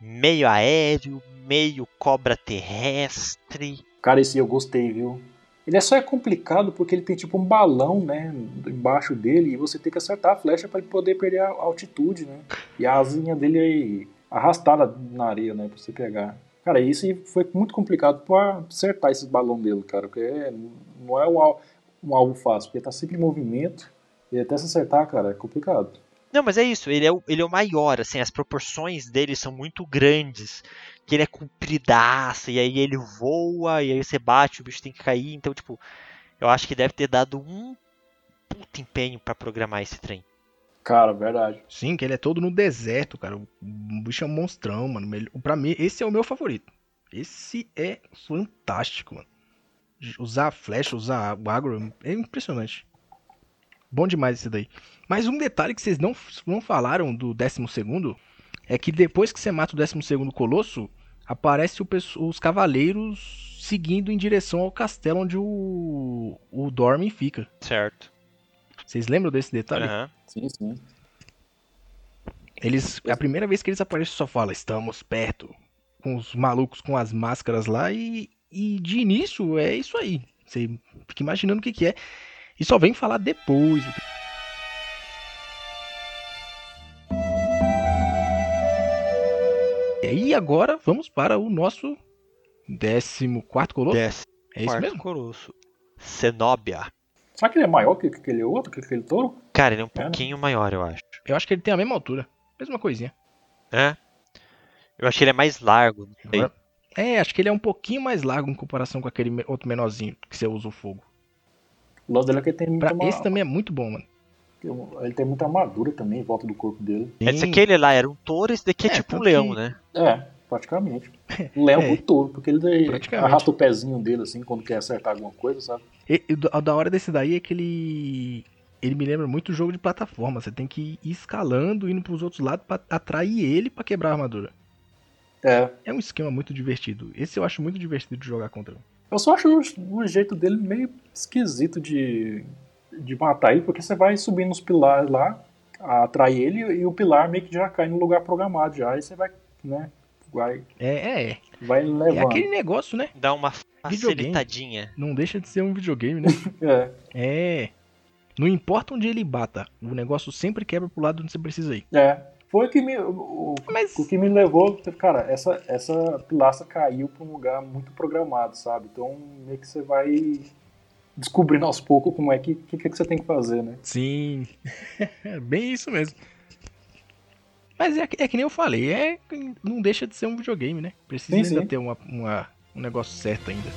meio aéreo, meio cobra terrestre. Cara, esse eu gostei, viu? Ele é só é complicado porque ele tem tipo um balão, né, embaixo dele e você tem que acertar a flecha para ele poder perder a altitude, né? E a asinha dele aí arrastada na areia, né, para você pegar. Cara, isso foi muito complicado para acertar esse balão dele, cara, porque é, não é um, al- um alvo fácil, porque tá sempre em movimento e até se acertar, cara, é complicado. Não, mas é isso, ele é, o, ele é o maior, assim, as proporções dele são muito grandes. Que ele é compridaço, e aí ele voa, e aí você bate, o bicho tem que cair. Então, tipo, eu acho que deve ter dado um puto empenho pra programar esse trem. Cara, verdade. Sim, que ele é todo no deserto, cara. O bicho é um monstrão, mano. Pra mim, esse é o meu favorito. Esse é fantástico, mano. Usar a flecha, usar o agro, é impressionante. Bom demais esse daí. Mas um detalhe que vocês não, não falaram do 12 segundo é que depois que você mata o 12 segundo colosso, aparece o os cavaleiros seguindo em direção ao castelo onde o, o Dormin fica. Certo. Vocês lembram desse detalhe? Aham. Sim, sim. Eles, a primeira vez que eles aparecem só fala, estamos perto. Com os malucos com as máscaras lá e, e de início é isso aí. Você fica imaginando o que, que é. E só vem falar depois. E aí agora vamos para o nosso 14 colosso. Desce. É isso Quarto mesmo? Colosso. Zenobia. Será que ele é maior que que aquele outro, que aquele touro? Cara, ele é um É, né? pouquinho maior, eu acho. Eu acho que ele tem a mesma altura. Mesma coisinha. É? Eu acho que ele é mais largo. É, acho que ele é um pouquinho mais largo em comparação com aquele outro menorzinho que você usa o fogo. O lance dele é que ele tem Pra, esse também é muito bom, mano. Ele tem muita armadura também em volta do corpo dele. Esse Sim. aquele lá era um touro, esse daqui é, É, tipo um leão, que- né? É, praticamente. O leão É. com touro, porque ele arrasta o pezinho dele assim quando quer acertar alguma coisa, sabe? E, e o da hora desse daí é que ele. Ele me lembra muito jogo de plataforma. Você tem que ir escalando, indo pros outros lados pra atrair ele pra quebrar a armadura. É. É um esquema muito divertido. Esse eu acho muito divertido de jogar contra. Eu só acho o, o jeito dele meio esquisito de, de matar ele, porque você vai subindo os pilares lá, atrai ele, e o pilar meio que já cai no lugar programado já, aí você vai, né, vai, É, é, é. vai É levando. aquele negócio, né? Dá uma Videogame. facilitadinha. Não deixa de ser um videogame, né? É, é. Não importa onde ele bata, o negócio sempre quebra pro lado onde você precisa ir. é. Foi o que me, o, Mas- o que me levou, cara, essa, essa pilastra caiu pra um lugar muito programado, sabe? Então meio que você vai descobrindo aos poucos como é que, que, que você tem que fazer, né? Sim. É bem isso mesmo. Mas é, que- é que nem eu falei, é, não deixa de ser um videogame, né? Precisa Sim, ainda sim. ter uma, uma- um negócio certo ainda.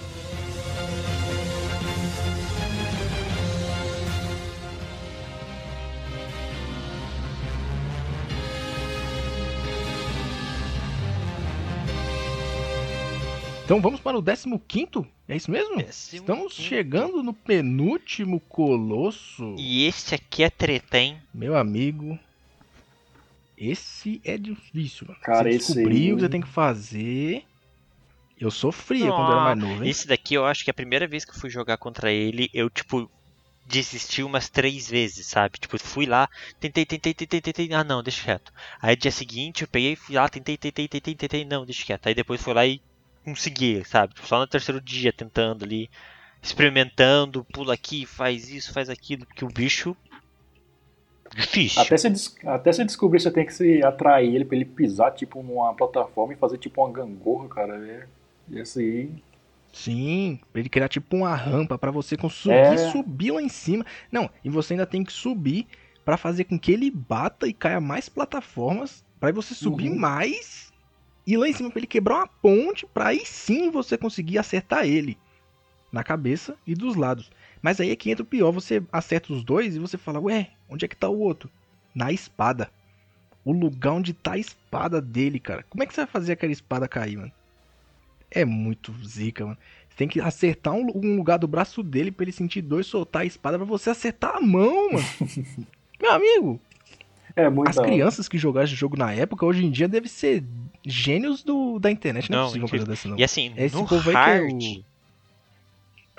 Então vamos para o 15? É isso mesmo? Décimo Estamos quinto. chegando no penúltimo colosso. E esse aqui é treta, hein? Meu amigo, esse é difícil, mano. Cara, você aí- o que você tem que fazer. Eu sofria quando eu era mais novo, hein? Esse daqui eu acho que a primeira vez que eu fui jogar contra ele, eu, tipo, desisti umas três vezes, sabe? Tipo, fui lá, tentei, tentei, tentei, tentei, ah não, deixa quieto. Aí dia seguinte eu peguei, fui lá, tentei, tentei, tentei, tentei, não, deixa quieto. Aí depois fui lá e consegui, sabe? Tipo, só no terceiro dia tentando ali, experimentando, pula aqui, faz isso, faz aquilo, porque o bicho. Difícil. Até você, até você descobrir, você tem que se atrair ele pra ele pisar, tipo, numa plataforma e fazer, tipo, uma gangorra, cara. É, esse aí... Sim, pra ele criar tipo uma rampa pra você conseguir É. subir lá em cima. Não, e você ainda tem que subir pra fazer com que ele bata e caia mais plataformas pra você subir Uhum. mais e lá em cima pra ele quebrar uma ponte pra aí sim você conseguir acertar ele na cabeça e dos lados. Mas aí é que entra o pior, você acerta os dois e você fala, ué, onde é que tá o outro? Na espada. O lugar onde tá a espada dele, cara. Como é que você vai fazer aquela espada cair, mano? É muito zica, mano. Você tem que acertar um, um lugar do braço dele pra ele sentir dor e soltar a espada pra você acertar a mão, mano. Meu amigo, É muito as crianças que jogaram esse jogo na época, hoje em dia, devem ser gênios do, da internet. Não, é Não, possível uma coisa incrível. dessa, não. E assim, Esse no povo aí hard, que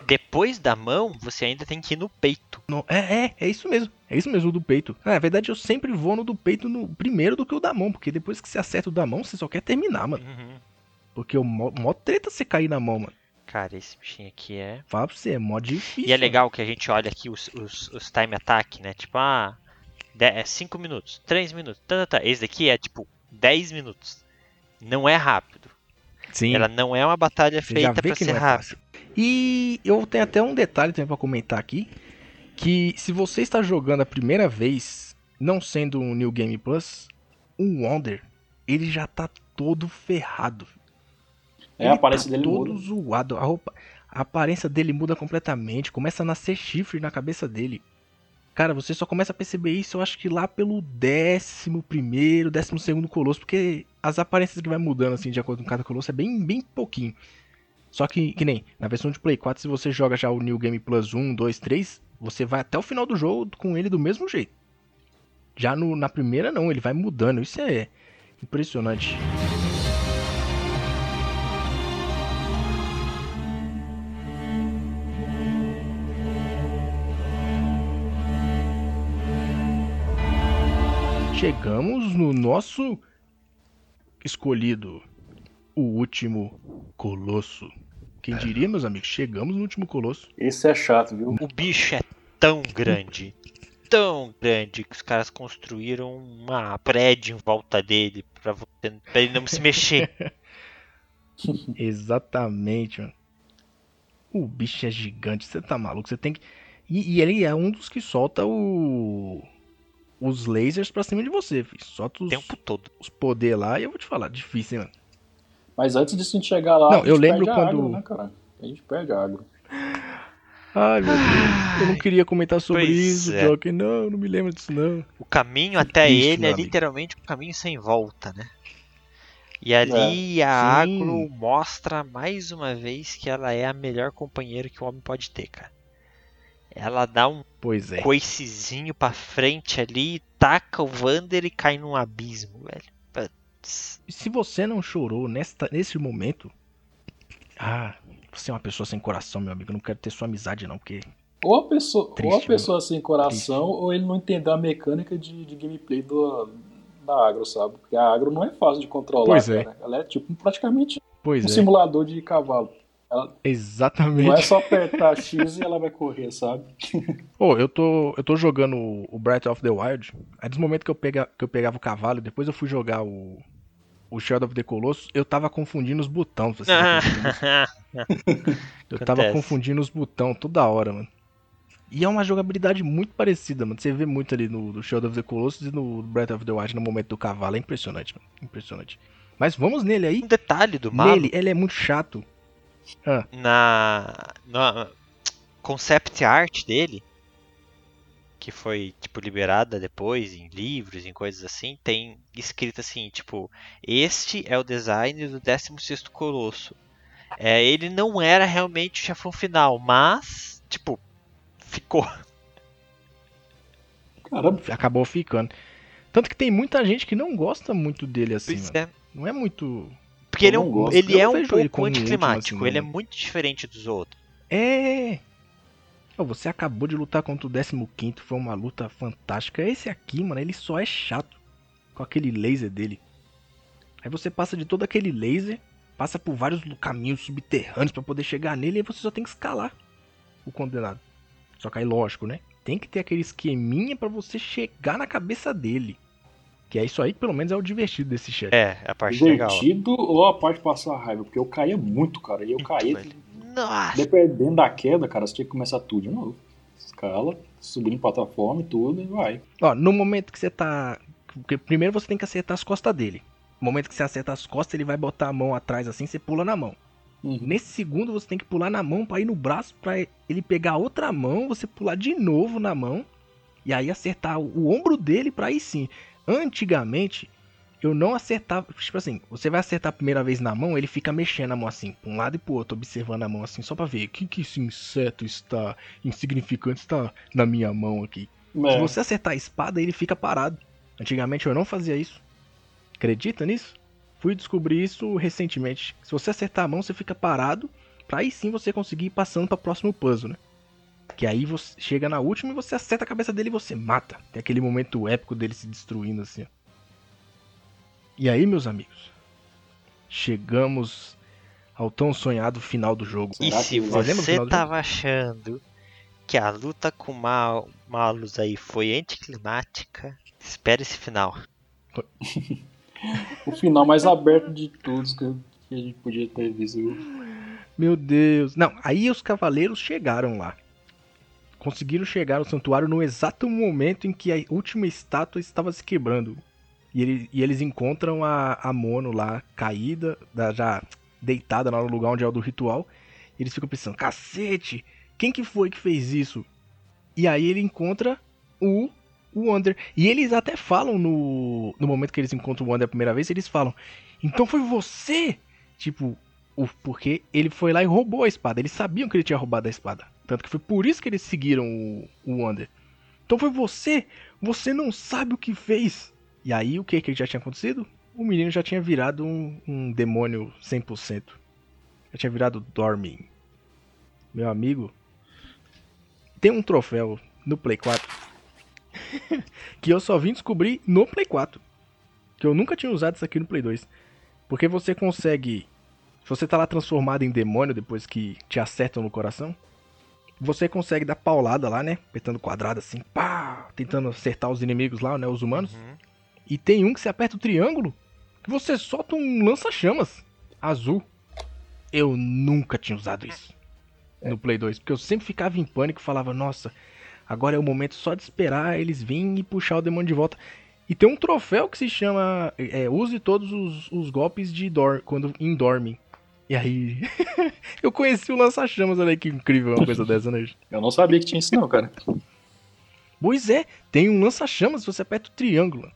depois da mão, você ainda tem que ir no peito. Não, é, é, é isso mesmo. É isso mesmo, o do peito. Ah, na verdade, eu sempre vou no do peito no primeiro do que o da mão, porque depois que você acerta o da mão, você só quer terminar, mano. Uhum. Porque o mó, mó treta você cair na mão, mano. Cara, esse bichinho aqui é. Fala pra você, é mó difícil. E é legal que a gente olha aqui os, os, os time attack, né? Tipo, ah, 5 minutos, 3 minutos, tá, tá, tá. Esse daqui é tipo 10 minutos. Não é rápido. Sim. Ela não é uma batalha feita que ser é rápida. fácil. E eu tenho até um detalhe também pra comentar aqui, que se você está jogando a primeira vez, não sendo um New Game Plus, um Wonder, ele já tá todo ferrado. É, Ele a aparência tá dele todo muda. zoado. A, roupa, a aparência dele muda completamente. Começa a nascer chifre na cabeça dele. Cara, você só começa a perceber isso, eu acho que lá pelo décimo primeiro, décimo segundo colosso, porque as aparências que vai mudando assim de acordo com cada colosso é bem, bem pouquinho. Só que, que nem, na versão de Play 4, se você joga já o New Game Plus 1, 2, 3, você vai até o final do jogo com ele do mesmo jeito. Já no, na primeira não, ele vai mudando, isso é impressionante. Chegamos no nosso escolhido, o último colosso. Quem diria, meus amigos, chegamos no último colosso. Esse é chato, viu? O bicho é tão grande, tão grande, que os caras construíram uma prédio em volta dele pra, você- pra ele não se mexer. Exatamente, mano. O bicho é gigante, você tá maluco? Você tem que. E, e ele é um dos que solta o. Os lasers pra cima de você, filho. Solta O os, tempo todo. os poder lá e eu vou te falar, difícil, hein, mano. Mas antes disso a gente chegar lá, Não, a gente eu lembro perde a quando- agro, né, cara? A gente perde a agro. Ai, meu Deus. Eu não queria comentar sobre Pois isso, é. Joker. Não, não me lembro disso, não. O caminho até ele é literalmente um caminho sem volta, né? E ali a Sim. Agro mostra mais uma vez que ela é a melhor companheira que o homem pode ter, cara. Ela dá um Pois é. coicezinho pra frente ali, taca o Vander e cai num abismo, velho. Putz. E se você não chorou nesta, nesse momento. Ah, você é uma pessoa sem coração, meu amigo. Eu não quero ter sua amizade, não, porque. Ou a pessoa, Triste, ou a pessoa sem coração, Triste. ou ele não entendeu a mecânica de, de gameplay do, da agro, sabe? Porque a agro não é fácil de controlar, Pois é. cara. Ela é tipo praticamente Pois um é. simulador de cavalo. Não é Exatamente. só apertar X e ela vai correr, sabe? Pô, eu tô, eu tô jogando o- Breath of the Wild. Aí dos momentos que eu, pega, que eu pegava o cavalo, depois eu fui jogar o, o Shadow of the Colossus, eu tava confundindo os botões. Você eu tava Acontece. confundindo os botões toda hora, mano. E é uma jogabilidade muito parecida, mano. Você vê muito ali no, no Shadow of the Colossus e no Breath of the Wild no momento do cavalo. É impressionante, mano. Impressionante. Mas vamos nele aí. um detalhe do mago Nele, ele é muito chato. Na, na concept art dele, que foi tipo liberada depois em livros, em coisas assim, tem escrito assim, tipo, este é o design do 16º Colosso. É, ele não era realmente o chefão final, mas tipo, ficou. Caramba, Acabou ficando. Tanto que tem muita gente que não gosta muito dele assim, é. Não é muito. Porque ele é, um, gosto. ele Eu é um ele pouco último, anticlimático, assim, ele é não. muito diferente dos outros. É. Você acabou de lutar contra o 15, foi uma luta fantástica. Esse aqui, mano, ele só é chato com aquele laser dele. Aí você passa de todo aquele laser, passa por vários caminhos subterrâneos pra poder chegar nele e você só tem que escalar o condenado. Só que aí, lógico, né? Tem que ter aquele esqueminha pra você chegar na cabeça dele. Que é isso aí, que pelo menos é o divertido desse chefe. É, a parte legal. divertido ou a parte de passar raiva? Porque eu caía muito, cara. E eu caía. velho. Nossa, Dependendo da queda, cara, você tinha que começar tudo de novo. Escala, subindo plataforma e tudo, e vai. Ó, no momento que você tá. Porque primeiro você tem que acertar as costas dele. No momento que você acerta as costas, ele vai botar a mão atrás assim, você pula na mão. Uhum. Nesse segundo você tem que pular na mão pra ir no braço, pra ele pegar outra mão, você pular de novo na mão. E aí acertar o o ombro dele pra aí sim. Antigamente, eu não acertava. Tipo assim, você vai acertar a primeira vez na mão, ele fica mexendo a mão assim, pra um lado e pro outro, observando a mão assim, só pra ver. O que, que esse inseto está insignificante está na minha mão aqui? Se É, você acertar a espada, ele fica parado. Antigamente eu não fazia isso. Acredita nisso? Fui descobrir isso recentemente. Se você acertar a mão, você fica parado. Pra aí sim você conseguir ir passando pra próximo puzzle, né? Que aí você chega na última e você acerta a cabeça dele e você mata. Tem aquele momento épico dele se destruindo assim. ó. E aí, meus amigos, chegamos ao tão sonhado final do jogo. E Será se você você tava achando que a luta com Mal Malus aí foi anticlimática, espere esse final. O final mais aberto de todos que que a gente podia ter visto. Meu Deus. Não, aí os cavaleiros chegaram lá. Conseguiram chegar ao santuário no exato momento em que a última estátua estava se quebrando. E, ele- e eles encontram a, a Mono lá, caída, da- já deitada lá no lugar onde é o do ritual. E eles ficam pensando, cacete, quem que foi que fez isso? E aí ele encontra o, o Wander. E eles até falam no, no momento que eles encontram o Wander a primeira vez, eles falam, então foi você? Tipo, o- porque ele foi lá e roubou a espada. Eles sabiam que ele tinha roubado a espada. Tanto que foi por isso que eles seguiram o, o Wander. Então foi você? Você não sabe o que fez. E aí o que que já tinha acontecido? O menino já tinha virado um, um demônio 100%. Já tinha virado Dormin. Meu amigo, tem um troféu no Play 4 que eu só vim descobrir no Play 4. Que eu nunca tinha usado isso aqui no Play 2. Porque você consegue. Se você tá lá transformado em demônio depois que te acertam no coração, você consegue dar paulada lá, né? Apertando quadrado assim, pá! Tentando acertar os inimigos lá, né? Os humanos. Uhum. E tem um que você aperta o triângulo que você solta um lança-chamas azul. Eu nunca tinha usado isso no Play 2, porque eu sempre ficava em pânico e falava, nossa, agora é o momento só de esperar eles virem e puxar o demônio de volta. E tem um troféu que se chama é, Use todos os, os golpes de Dor quando em Dorme. E aí. eu conheci o lança-chamas, olha aí que incrível uma coisa dessa, né? gente? Eu não sabia que tinha isso não, cara. Pois é, tem um lança-chamas, você aperta o triângulo.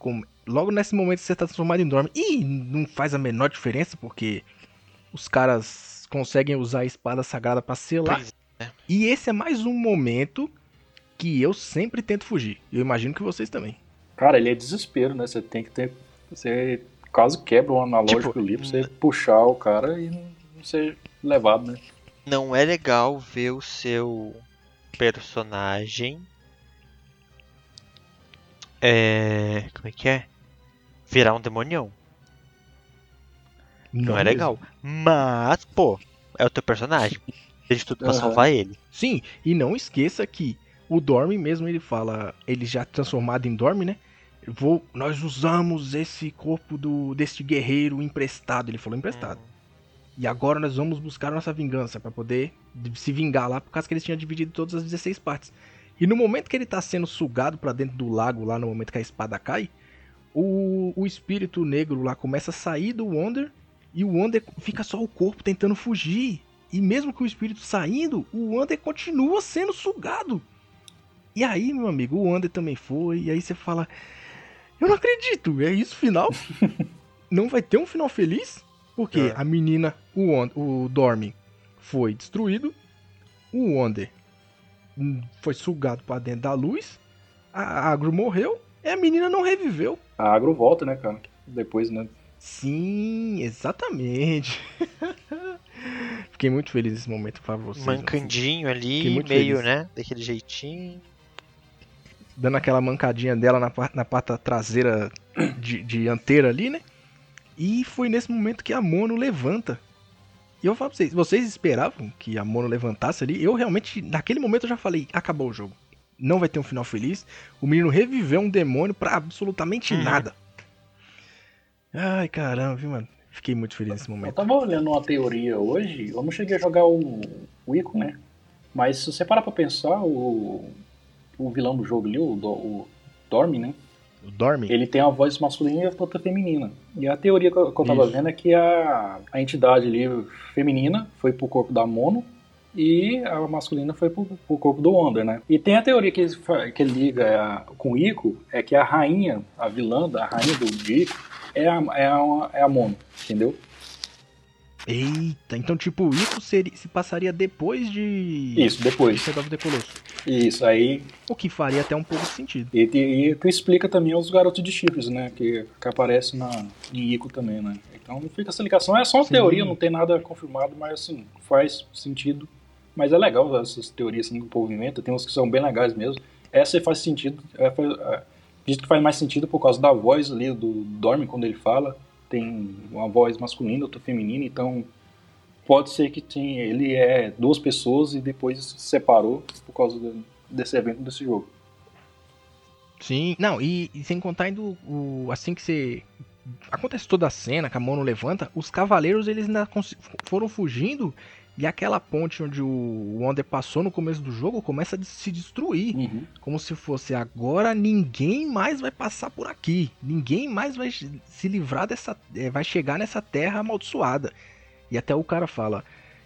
Com- Logo nesse momento você tá transformado em Dorme. E não faz a menor diferença, porque os caras conseguem usar a espada sagrada pra selar. Pois é. E esse é mais um momento que eu sempre tento fugir. Eu imagino que vocês também. Cara, ele é desespero, né? Você tem que ter. Você quase quebra um analógico Tipo, ali pra você puxar o cara e não ser levado, né? Não é legal ver o seu personagem. É. Como é que é? Virar um demonião. Não, é mesmo. legal. Mas, pô, é o teu personagem. Fez tudo pra Aham. salvar ele. Sim, e não esqueça que o Dorme mesmo, ele fala, ele já transformado em Dorme, né? Vou, nós usamos esse corpo do deste guerreiro emprestado, ele falou emprestado. E agora nós vamos buscar nossa vingança pra poder se vingar lá, por causa que eles tinham dividido todas as 16 partes. E no momento que ele tá sendo sugado pra dentro do lago, lá no momento que a espada cai, o, o espírito negro lá começa a sair do Wonder e o Wonder fica só o corpo tentando fugir. E mesmo com o espírito saindo, o Wander continua sendo sugado. E aí, meu amigo, o Wander também foi. E aí você fala: Eu não acredito, é isso o final? não vai ter um final feliz? Porque É. a menina, o, Wand- o Dorme, foi destruído. O Wander hum, foi sugado pra dentro da luz. A Agro morreu. E a menina não reviveu. A agro volta, né, cara? Depois, né? Sim, exatamente. Fiquei muito feliz nesse momento pra vocês. Mancandinho Fiquei ali, meio, feliz. né? Daquele jeitinho. Dando aquela mancadinha dela na, na pata traseira de, dianteira ali, né? E foi nesse momento que a Mono levanta. E eu falo pra vocês, vocês esperavam que a Mono levantasse ali? Eu realmente, naquele momento eu já falei, acabou o jogo. Não vai ter um final feliz. O menino reviveu um demônio pra absolutamente Uhum. nada. Ai, caramba, viu, mano? Fiquei muito feliz nesse Eu momento. tava olhando uma teoria hoje, eu não cheguei a jogar o, o Ico, né? Mas se você parar pra pensar, o, o vilão do jogo ali, o, Do- o Dorme, né? Dorme? Ele tem a voz masculina e a outra feminina. E a teoria que eu, que eu tava Isso. vendo é que a, a entidade ali feminina foi pro corpo da Mono e a masculina foi pro, pro corpo do Wonder, né? E tem a teoria que, que liga a- com o Ico, é que a rainha, a vilã, da rainha do Ico, é a, é, a, é a Mono, entendeu? Eita, então tipo, isso seria, se passaria depois de... Isso, depois. de Shadow of the Colossus. Isso, aí O que faria até um pouco de sentido. E, e, e tu explica também os garotos de chifres, né? Que, que aparecem na, em Ico também, né? Então fica essa ligação. É só uma Sim. teoria, não tem nada confirmado, mas assim, faz sentido. Mas é legal essas teorias assim, que o povo inventa. Tem uns que são bem legais mesmo. Essa faz sentido. É, faz- é, Acredito que faz mais sentido por causa da voz ali do Dorme quando ele fala. Tem uma voz masculina, outra feminina, então pode ser que tenha, ele é duas pessoas e depois se separou por causa desse evento desse jogo. Sim, não, e, e sem contar ainda o, o- assim que você acontece toda a cena, que a mão não levanta, os cavaleiros eles ainda foram fugindo e aquela ponte onde o Wonder passou no começo do jogo começa a se destruir, Uhum. como se fosse agora ninguém mais vai passar por aqui, ninguém mais vai se livrar dessa, eh, vai chegar nessa terra amaldiçoada. E até o cara fala: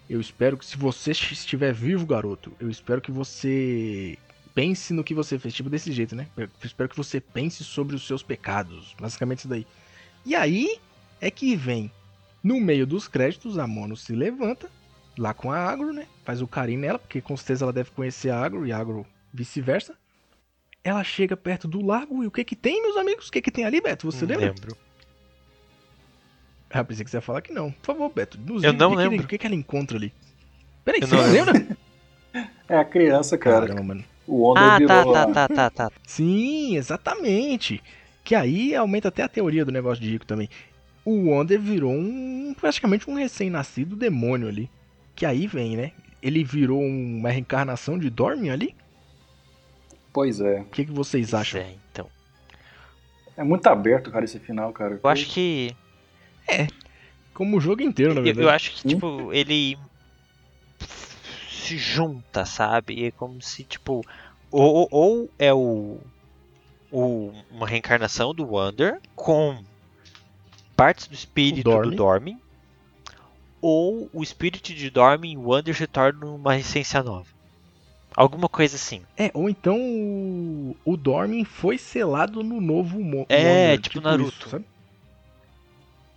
"Eu espero que se você estiver vivo, garoto, eu espero que você pense no que você fez, tipo desse jeito, né? Eu espero que você pense sobre os seus pecados. Basicamente isso daí. E aí é que vem, no meio dos créditos, a Mono se levanta, lá com a Agro, né? Faz o carinho nela, porque com certeza ela deve conhecer a Agro e a Agro vice-versa. Ela chega perto do lago e o que que tem, meus amigos? O que que tem ali, Beto? Você Não lembra? lembro. Ah, pensei que você ia falar que não. Por favor, Beto, nos Eu diga não que- lembro. O que que ela encontra ali? Peraí, Eu você não não lembra? É a criança, cara. Caramba, mano. O Wonder Ah, tá, tá, tá, tá, tá. Sim, exatamente. Que aí aumenta até a teoria do negócio de Rico também. O Wonder virou um praticamente um recém-nascido demônio ali. Que aí vem, né? Ele virou uma reencarnação de Dormin ali? Pois é. O que, que vocês Pois acham? é, então. É muito aberto, cara, esse final, cara. Eu acho que. Como o jogo inteiro, na Eu, verdade. eu acho que, Hum? tipo, ele se junta, sabe? É como se, tipo, ou, ou é o, o uma reencarnação do Wander com partes do espírito do Dormin. Ou o espírito de Dormin e o Wander se tornam uma essência nova. Alguma coisa assim. É, ou então o, o Dormin foi selado no novo Mo É, Wonder, tipo Naruto. isso, sabe?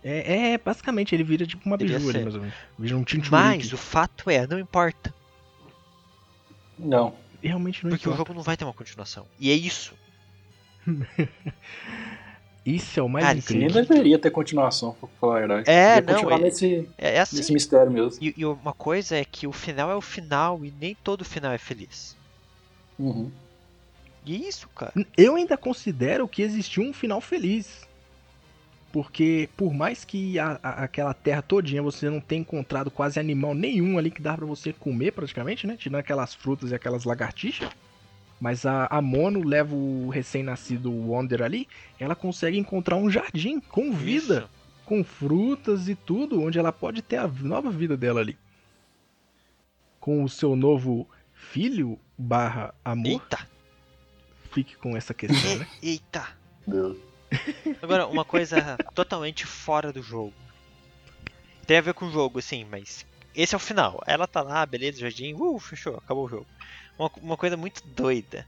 É, é, basicamente, ele vira tipo uma Devia biju ali, mais ou menos. Vira um Tinturiki. Mas o fato é, não importa. Não. Realmente não Porque o importa. jogo não vai ter uma continuação. E é isso. Isso é o mais Cara, Sim, nem incrível. deveria ter continuação, pra falar a verdade. É, Devia não, continuar ele- nesse, É, é assim. nesse mistério mesmo. E, e uma coisa é que o final é o final e nem todo final é feliz. Uhum. E é isso, cara. Eu ainda considero que existiu um final feliz. Porque por mais que a- a- aquela terra todinha você não tenha encontrado quase animal nenhum ali que dá pra você comer praticamente, né? Tirando aquelas frutas e aquelas lagartixas. Mas a, a Mono leva o recém-nascido Wonder ali, ela consegue encontrar um jardim com vida, Isso. com frutas e tudo, onde ela pode ter a nova vida dela ali. Com o seu novo filho barra amor, Eita, fique com essa questão, né? eita. Deus. Agora, uma coisa totalmente fora do jogo. Tem a ver com o jogo, assim, mas esse é o final. Ela tá lá, beleza, jardim, uh, fechou, acabou o jogo. Uma, uma coisa muito doida.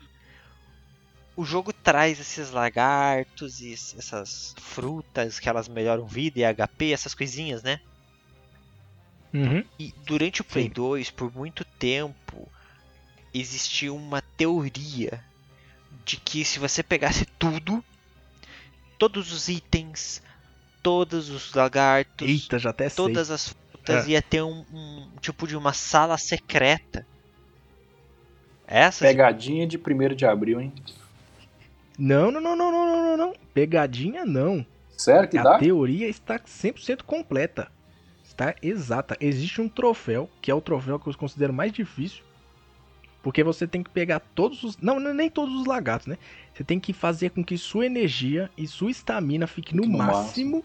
O jogo traz esses lagartos e es- essas frutas que elas melhoram vida e HP, essas coisinhas, né? Uhum. E durante o Play Sim. 2, por muito tempo, existiu uma teoria de que se você pegasse tudo, todos os itens, todos os lagartos, Eita, todas as frutas, É. ia ter um, um tipo de uma sala secreta. Essa? Pegadinha de 1 de abril, hein? Não, não, não, não, não, não, não, não. Pegadinha não. Sério que A dá? teoria está 100% completa. Está exata. Existe um troféu, que é o troféu que eu considero mais difícil. Porque você tem que pegar todos os. Não, nem todos os lagartos, né? Você tem que fazer com que sua energia e sua estamina fique no, Fique no máximo.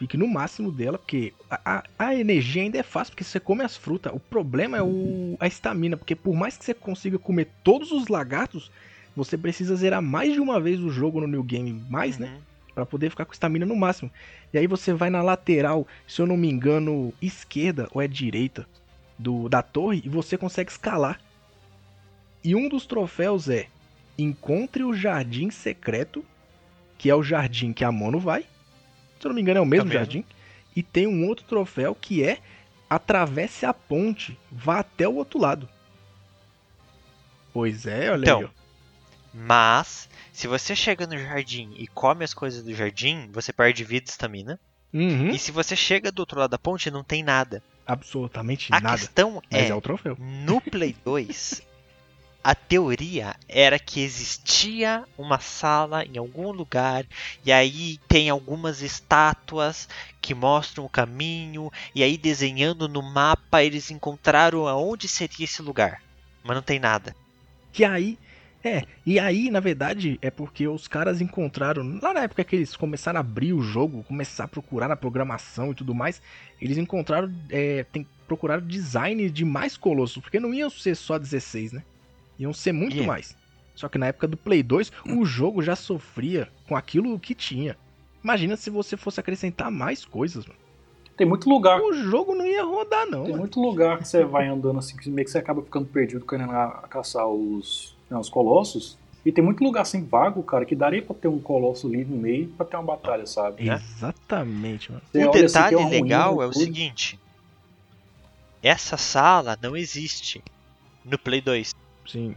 Fique no máximo dela, porque a, a, a energia ainda é fácil, porque você come as frutas. O problema é o, a estamina, porque por mais que você consiga comer todos os lagartos, você precisa zerar mais de uma vez o jogo no New Game mais, né? Uhum. Pra poder ficar com estamina no máximo. E aí você vai na lateral, se eu não me engano, esquerda ou é direita do da torre e você consegue escalar. E um dos troféus é encontre o jardim secreto, que é o jardim que a Mono vai. Se eu não me engano é o mesmo jardim. E tem um outro troféu que é atravesse a ponte, vá até o outro lado. Pois é, olha Então, aí. ó. Mas, se você chega no jardim e come as coisas do jardim, você perde vida e estamina. Uhum, E se você chega do outro lado da ponte, não tem nada. absolutamente A nada. questão Mas é, é o troféu. no Play 2, a teoria era que existia uma sala em algum lugar, e aí tem algumas estátuas que mostram o caminho, e aí desenhando no mapa eles encontraram aonde seria esse lugar. Mas não tem nada. Que aí. É, e aí, na verdade, é porque os caras encontraram. Lá na época que eles começaram a abrir o jogo, começar a procurar na programação e tudo mais, eles encontraram. É, tem, procuraram design de mais colossos, porque não iam ser só 16, né? Iam ser muito Yeah. mais. Só que na época do Play 2, o jogo já sofria com aquilo que tinha. Imagina se você fosse acrescentar mais coisas, mano. Tem muito lugar. O jogo não ia rodar, não. Tem mano. muito lugar que você vai andando assim, que meio que você acaba ficando perdido querendo a- caçar os, né, os colossos. E tem muito lugar assim vago, cara, que daria pra ter um colosso ali no meio pra ter uma batalha, sabe? né? Exatamente, mano. Você o assim, detalhe uma ruína legal é o tudo. seguinte: essa sala não existe no Play 2, Sim.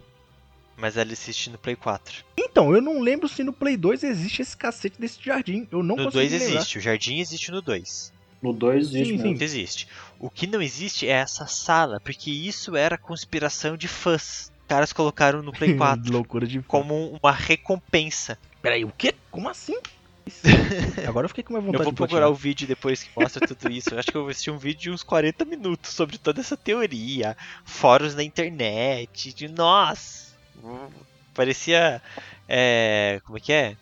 mas ela existe no Play 4. Então, eu não lembro se no Play 2 existe esse cacete desse jardim. Eu não no consigo 2 lembrar. existe, o jardim existe no 2. No 2 existe Sim, sim. existe. O que não existe é essa sala, porque isso era conspiração de fãs. Os caras colocaram no Play 4 Loucura de. como uma recompensa. Peraí, o quê? Como assim? Agora eu fiquei com uma vontade Eu vou de procurar o vídeo depois que mostra tudo isso. Eu acho que eu vou assistir um vídeo de uns 40 minutos sobre toda essa teoria, fóruns na internet, de nossa, hum, parecia é, como é que é?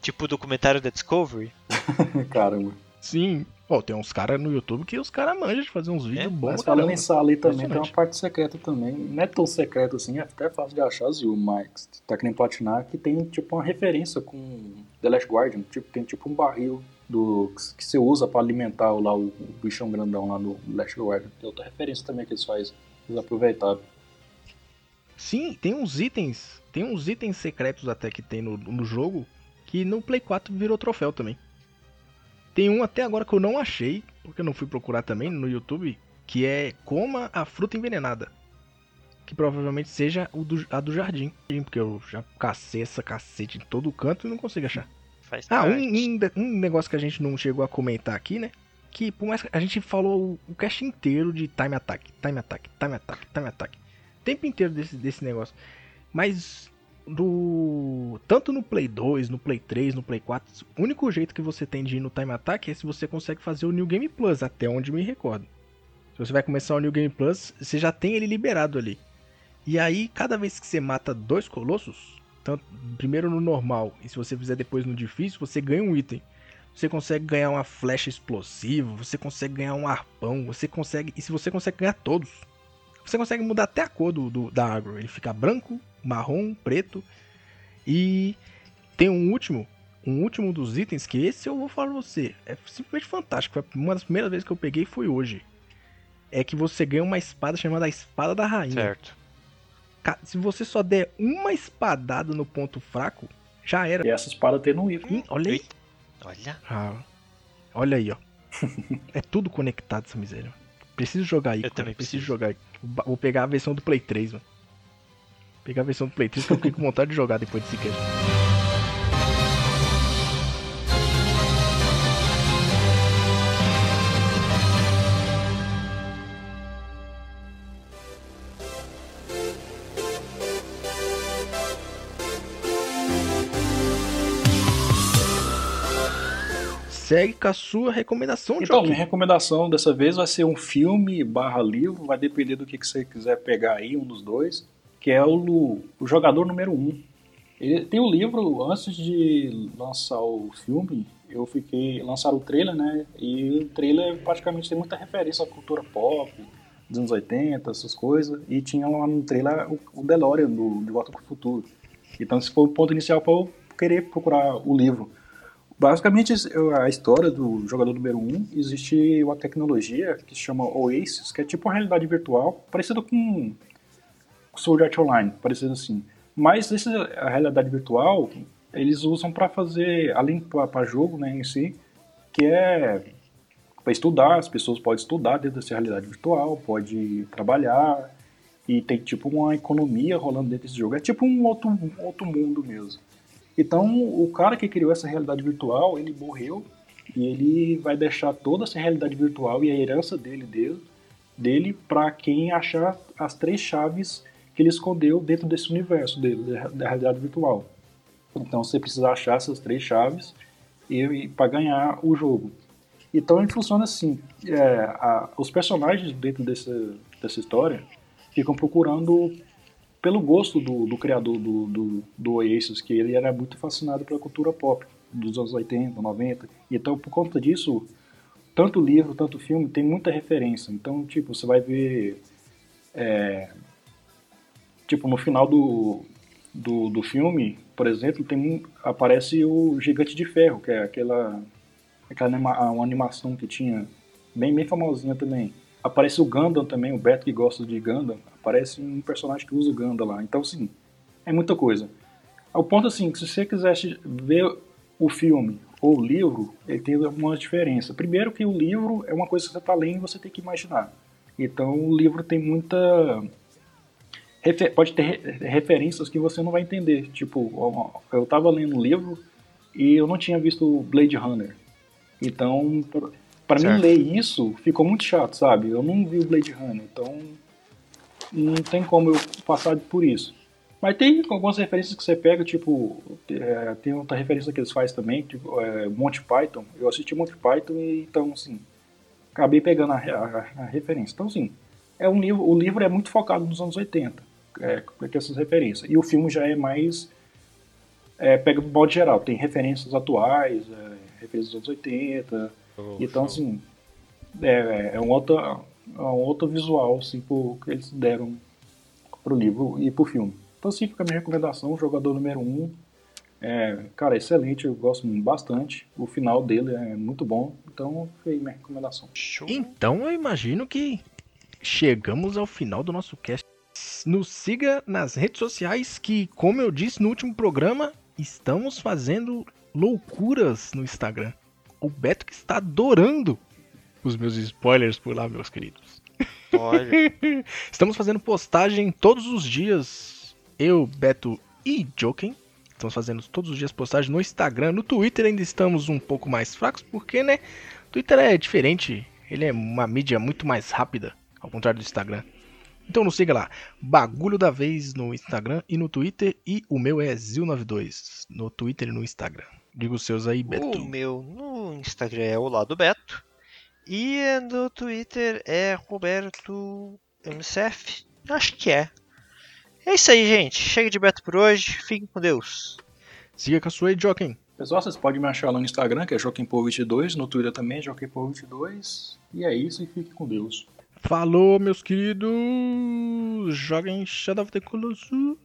Tipo o documentário da Discovery. Caramba. Sim. Pô, tem uns caras no YouTube que os caras manjam de fazer uns vídeos É, bons Mas falando em sala aí também, tem uma parte secreta também. Não é tão secreto assim, é até fácil de achar, Zil, mas tá querendo platinar que tem tipo uma referência com The Last Guardian. Tipo, tem tipo um barril do, que você usa pra alimentar lá o, o bichão grandão lá no Last Guardian. Tem outra referência também que eles fazem. Eles aproveitaram. Sim, tem uns itens. Tem uns itens secretos até que tem no, no jogo que no Play 4 virou troféu também. Tem um até agora que eu não achei, porque eu não fui procurar também no YouTube, que é coma a fruta envenenada. Que provavelmente seja o do, a do jardim. Porque eu já cacei essa cacete em todo canto e não consigo achar. Faz Ah, um, um, um negócio que a gente não chegou a comentar aqui, né? Que por mais que a gente falou o, o cast inteiro de time attack, time attack, time attack, time attack. O tempo inteiro desse, desse negócio. Mas do. Tanto no Play 2, no Play 3, no Play 4, o único jeito que você tem de ir no time attack é se você consegue fazer o New Game Plus, até onde me recordo. Se você vai começar o New Game Plus, você já tem ele liberado ali. E aí, cada vez que você mata dois colossos, tanto primeiro no normal e se você fizer depois no difícil, você ganha um item. Você consegue ganhar uma flecha explosiva, você consegue ganhar um arpão, você consegue. E se você consegue ganhar todos, você consegue mudar até a cor do, do- da agro. Ele fica branco, marrom, preto. E tem um último, um último dos itens que esse eu vou falar pra você. É simplesmente fantástico. Foi uma das primeiras vezes que eu peguei foi hoje. É que você ganha uma espada chamada Espada da Rainha. Certo. Se você só der uma espadada no ponto fraco, já era. E essa espada tem no item. Ih, olha aí. Eita. Olha, Ah, olha aí, ó. é tudo conectado essa miséria. Preciso jogar aí, Eu cara. também preciso preciso. jogar aí. Vou vou pegar a versão do Play 3, mano. Pegar a versão do Play 3 que eu fiquei com vontade de jogar depois desse cast. Segue com a sua recomendação, Então, minha recomendação dessa vez vai ser um filme barra livro, vai depender do que, que você quiser pegar aí, um dos dois, que é o, o Jogador Número 1. Um. Ele tem o livro, antes de lançar o filme, eu fiquei. lançaram o trailer, né? E o trailer praticamente tem muita referência à cultura pop, dos anos 80, essas coisas. E tinha lá no trailer o, o DeLorean do De Volta para o Futuro. Então esse foi o ponto inicial para eu querer procurar o livro. Basicamente, a história do jogador número 1, um, existe uma tecnologia que se chama Oasis, que é tipo uma realidade virtual, parecida com Sword Art Online, parecido assim. Mas essa a realidade virtual, eles usam para fazer, além para jogo né, em si, que é para estudar, as pessoas podem estudar dentro dessa realidade virtual, pode trabalhar, e tem tipo uma economia rolando dentro desse jogo. É tipo um outro, um outro mundo mesmo. Então, o cara que criou essa realidade virtual, ele morreu e ele vai deixar toda essa realidade virtual e a herança dele dele, dele para quem achar as três chaves que ele escondeu dentro desse universo dele, da realidade virtual. Então, você precisa achar essas três chaves e para ganhar o jogo. Então ele funciona assim: é, a, os personagens dentro dessa, dessa história ficam procurando pelo gosto do, do criador do, do, do, Oasis, que ele era muito fascinado pela cultura pop dos anos 80, 90. Então, por conta disso, tanto livro, tanto filme, tem muita referência. Então, tipo, você vai ver. É, tipo, no final do, do, do filme, por exemplo, tem aparece o Gigante de Ferro, que é aquela, aquela anima, uma animação que tinha, bem, bem famosinha também. Aparece o Gundam também, o Beto que gosta de Gundam, aparece um personagem que usa o Gundam lá. Então, assim, é muita coisa. Ao ponto, assim, que se você quisesse ver o filme ou o livro, ele tem uma diferença. Primeiro que o livro é uma coisa que você está lendo e você tem que imaginar. Então, o livro tem muita... Pode ter referências que você não vai entender. Tipo, eu estava lendo um livro e eu não tinha visto Blade Runner. Então, para mim ler isso ficou muito chato, sabe? Eu não vi o Blade Runner, então não tem como eu passar por isso. Mas tem algumas referências que você pega, tipo, é, tem outra referência que eles fazem também, tipo, é, Monty Python. Eu assisti Monty Python e então, assim, acabei pegando a, a, a referência. Então, assim, é um livro, o livro é muito focado nos anos 80, é, com essas referências. E o filme já é mais. É, pega o modo geral, tem referências atuais, é, referências dos anos 80 então, assim, é, é um outro, é um outro visual assim, pro, que eles deram pro livro e pro filme. Então, assim, fica a minha recomendação, jogador número 1. Um, é, cara, excelente, eu gosto bastante. O final dele é muito bom, então foi minha recomendação. Show. Então eu imagino que chegamos ao final do nosso cast. Nos siga nas redes sociais que, como eu disse no último programa, estamos fazendo loucuras no Instagram o Beto que está adorando os meus spoilers por lá, meus queridos. Estamos fazendo postagem todos os dias. Eu, Beto e Joking. Estamos fazendo todos os dias postagem no Instagram. No Twitter ainda estamos um pouco mais fracos, porque, né? Twitter é diferente. Ele é uma mídia muito mais rápida, ao contrário do Instagram. Então nos siga lá. Bagulho da vez no Instagram e no Twitter. E o meu é Zil92 no Twitter e no Instagram. Diga os seus aí, Beto. O meu no Instagram é o lado Beto. E no Twitter é Roberto MCF. Acho que é. É isso aí, gente. Chega de Beto por hoje. Fiquem com Deus. Siga com a sua aí, Joaquim. Pessoal, vocês podem me achar lá no Instagram, que é JoaquimPo22. No Twitter também, JoaquimPo22. E é isso, e fique com Deus. Falou, meus queridos. Joguem Shadow of the Colossus.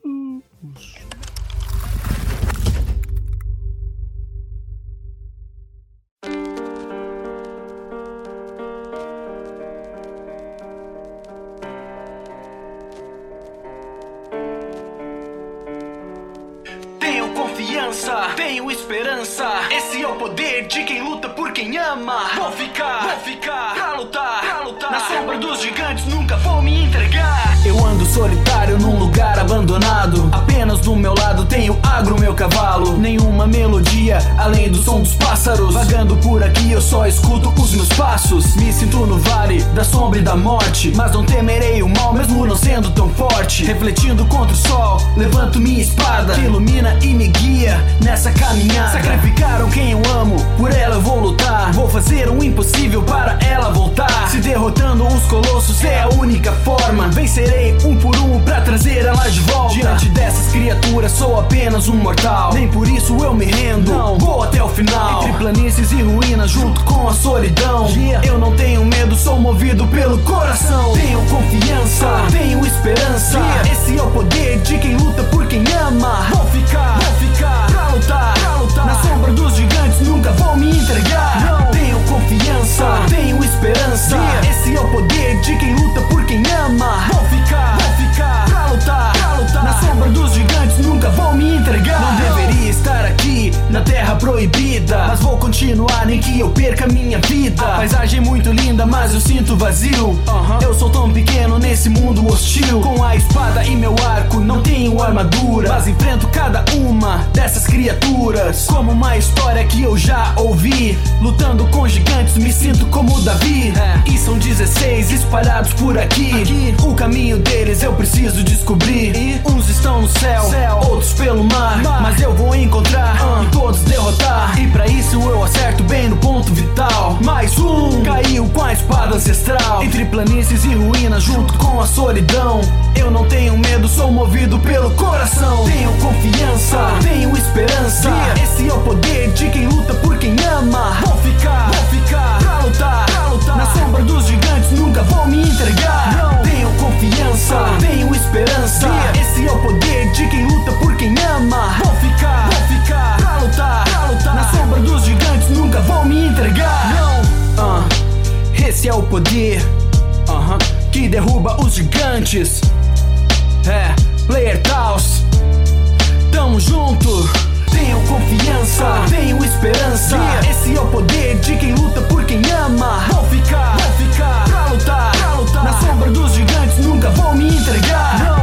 tenho esperança. Esse é o poder de quem luta por quem ama. Vou ficar, vou ficar, pra lutar, sombra dos gigantes nunca vou me entregar. Eu ando solitário num lugar abandonado. Apenas do meu lado tenho agro, meu cavalo. Nenhuma melodia além do som dos pássaros. Vagando por aqui eu só escuto os meus passos. Me sinto no vale da sombra e da morte. Mas não temerei o mal, mesmo não sendo tão forte. Refletindo contra o sol, levanto minha espada. Que ilumina e me guia nessa caminhada. Sacrificaram quem eu amo, por ela eu vou lutar. Vou fazer o impossível para ela voltar. Se derrotando os colossos é a única forma. Vencerei um por um pra trazer ela de volta. Diante dessas criaturas sou apenas um mortal. Nem por isso eu me rendo. Não, vou até o final. Entre planícies e ruínas, junto com a solidão. Yeah. Eu não tenho medo, sou movido pelo coração. Tenho confiança, tenho esperança. Yeah. Esse é o poder de quem luta por quem ama. Vou ficar, vou ficar pra lutar, pra lutar. Na sombra dos gigantes nunca vou me entregar. Não. Tenho confiança, tenho esperança. Yeah. Esse é o poder de quem luta por quem ama. Vou na terra proibida, mas vou continuar nem que eu perca minha vida. Paisagem muito linda, mas eu sinto vazio. Eu sou tão pequeno nesse mundo hostil. Com a espada e meu arco, não tenho armadura. Mas enfrento cada uma dessas criaturas. Como uma história que eu já ouvi. Lutando com gigantes, me sinto como Davi. E são 16 espalhados por aqui. O caminho deles eu preciso descobrir. Uns estão no céu, outros pelo mar. Mas eu vou encontrar e todos derrotar. E pra isso eu acerto bem no ponto vital. Mais um caiu com a espada ancestral. Entre planícies e ruínas, junto com a solidão. Eu não tenho medo, sou movido pelo coração. Tenho confiança, tenho esperança. Esse é o poder de quem luta por quem ama. Vou ficar, vou ficar pra lutar, pra lutar. Na sombra dos gigantes, nunca vou me entregar. Não tenho confiança, tenho esperança. Esse é o poder de quem luta por quem ama. Vou ficar, na sombra dos gigantes nunca vão me entregar. Não, uh, esse é o poder uh -huh, que derruba os gigantes. É, Player Taos, tamo junto. Tenham confiança, tenham esperança. Yeah. Esse é o poder de quem luta por quem ama. Vou ficar, Vou ficar pra lutar, pra lutar. Na sombra dos gigantes nunca vão me entregar. Não.